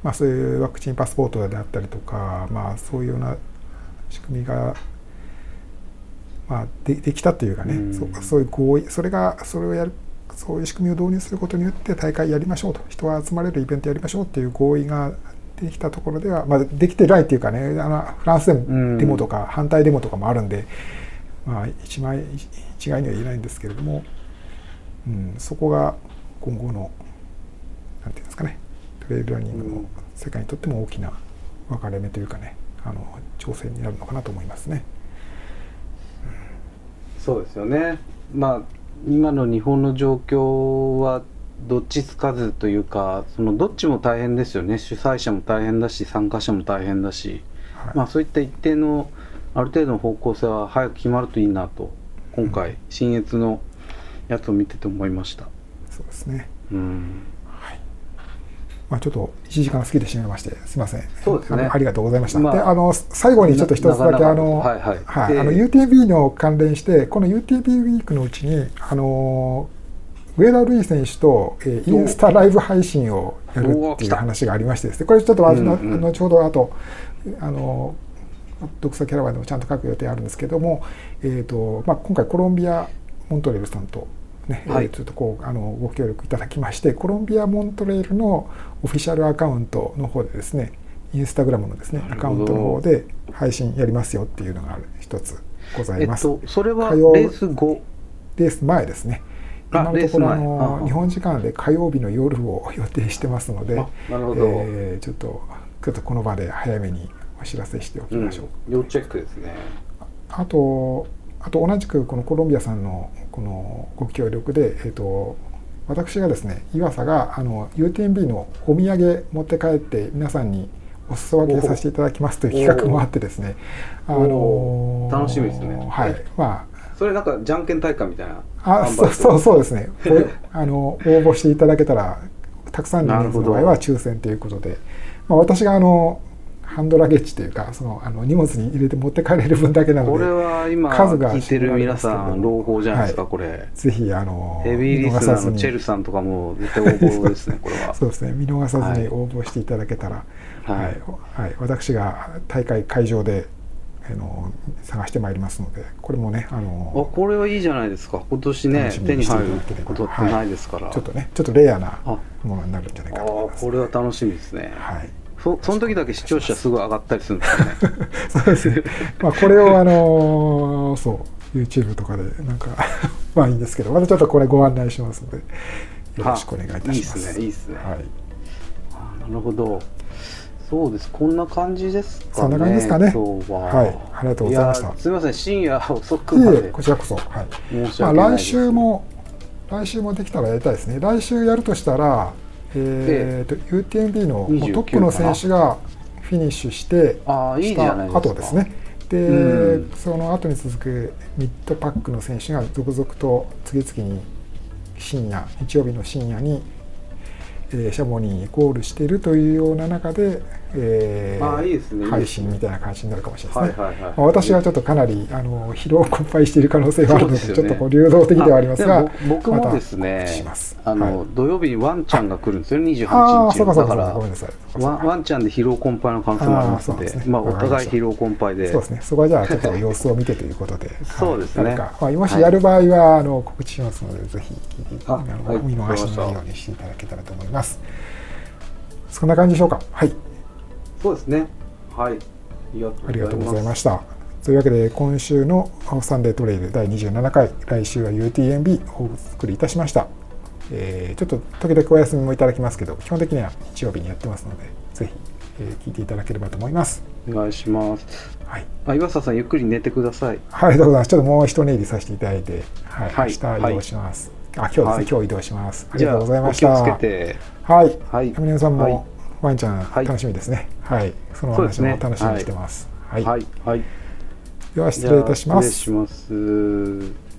まあ、そういうワクチンパスポートであったりとか、まあ、そういうような仕組みが、まあ、でできたというかね、うん。そうそういう合意それがそれをやるそういう仕組みを導入することによって大会やりましょうと。人が集まれるイベントやりましょうっていう合意ができたところでは、まあ、できてないっていうかね。あのフランスでうん。もデモとか反対デモとかもあるんで、まあ、一枚一概には言えないんですけれども、うん、そこが今後のなんていうんですかねトレイルランニングの世界にとっても大きな分かれ目というかねあの挑戦になるのかなと思いますね。そうですよね。まあ今の日本の状況はどっちつかずというかそのどっちも大変ですよね。主催者も大変だし参加者も大変だし。はい。まあそういった一定のある程度の方向性は早く決まるといいなと今回新越のやつを見てて思いました。そうですね。うん。まあ、ちょっと1時間過ぎてしまいまして、すみません。そうですね。ありがとうございました。まあで、あの、最後にちょっと一つだけ、なあの、はいはい。であの UTB の関連して、この UTB ウィークのうちに、あの、上田瑠衣選手と、えーインスタライブ配信をやるっていう話がありましてですね、これちょっとあの、うんうん。後ほど、あと、あの、独裁キャラバンでもちゃんと書く予定あるんですけども、えーとまあ、今回コロンビア・モントレールさんと、ねはい。えーちょっとこうあのご協力いただきましてコロンビア・モントレールのオフィシャルアカウントの方でですねインスタグラムのですねアカウントの方で配信やりますよっていうのが一つございます。えっとそれはレース後？レース前ですね。あ今のところあの日本時間で火曜日の夜を予定してますので、あなるほど。えーちょっとちょっとこの場で早めにお知らせしておきうんましょう。要チェックですね。あと、あと同じくこのコロンビアさんのこのご協力で、えっ、と、私がですね、岩佐があの UTMB のお土産持って帰って皆さんにお裾分けさせていただきますという企画もあってですね、あのおー楽しみですね。はい、まそれなんかじゃんけん大会みたいなあ、あ、そうそうそうですね。お あの応募していただけたらたくさんの人数の場合は抽選ということで、まあ私があのハンドラゲッジというかそのあの荷物に入れて持って帰れる分だけなので。これは今数が聞いてる皆さん朗報じゃないですか、はいこれ。ぜひあのヘビーリスナーの見逃さずにチェルさんとかも絶対応募ですねこれは。そうですね見逃さずはい。に応募していただけたら、ははい。いはい。私が大会会場であの探してまいりますのでこれもねああのこれはいいじゃないですか。今年ね手に入ることってないですから、ちょっとねちょっとレアなあ。ものになるんじゃないあかと思います。ーこれは楽しみですね、はいそその時だけ視聴者すごい上がったりするんですよね。そうですね。まあこれをあのそう YouTube とかでなんか まあいいんですけどまたちょっとこれご案内しますのでよろしくお願いいたします。あいいっすねいいね。はい。あなるほど。そうです。こんな感じですかね。そんな感じですかね。今日は。はい。ありがとうございました。やすみません。深夜遅くまでこちらこそ。はい。まあ、来週も来週もできたらやりたいですね。来週やるとしたら、えーと UTMB のもう29トップの選手がフィニッシュしてああいいじゃないですか。後ですね。で、うん。その後に続くミッドパックの選手が続々と次々に深夜日曜日の深夜に、えーシャモニーにゴールしているというような中で、配信みたいな感じになるかもしれないですね。はいはいはい。まあ私はちょっとかなりあの疲労困憊している可能性があるのでね。ちょっとこう流動的ではありますが僕もですねます。あの、はい。土曜日にワンちゃんが来るんですよね28日ああそうかそうかだからワンワンちゃんで疲労困憊の可能性もありますのでね。まあお互い疲労困憊で。そうですね。そこはじゃあちょっと様子を見てということで。そうですね。まあ、もしやる場合は、あの告知しますのでぜひ見逃しのないようにしていただけたらと思います。そんな感じでしょうか。はいそうですね。はい。ありがとうございました。たというわけで今週のサンデートレイル第27回来週は UTMB をお作りいたしました、えーちょっと時々お休みもいただきますけど基本的には日曜日にやってますのでぜひ、えー聞いていただければと思います。お願いします。はい、あ岩佐さんゆっくり寝てください。はい、ありがとうございますちょっともう一寝入りさせていただいて、はいはい明日移動します、あ今日ですね、はい。今日移動します。ありがとうございました。をつけて。はい、はい。皆さんも、はいワンちゃんはい。楽しみですね。はい、その話も楽しみにしてます。はい、はい。はい。では失礼いたします。失礼します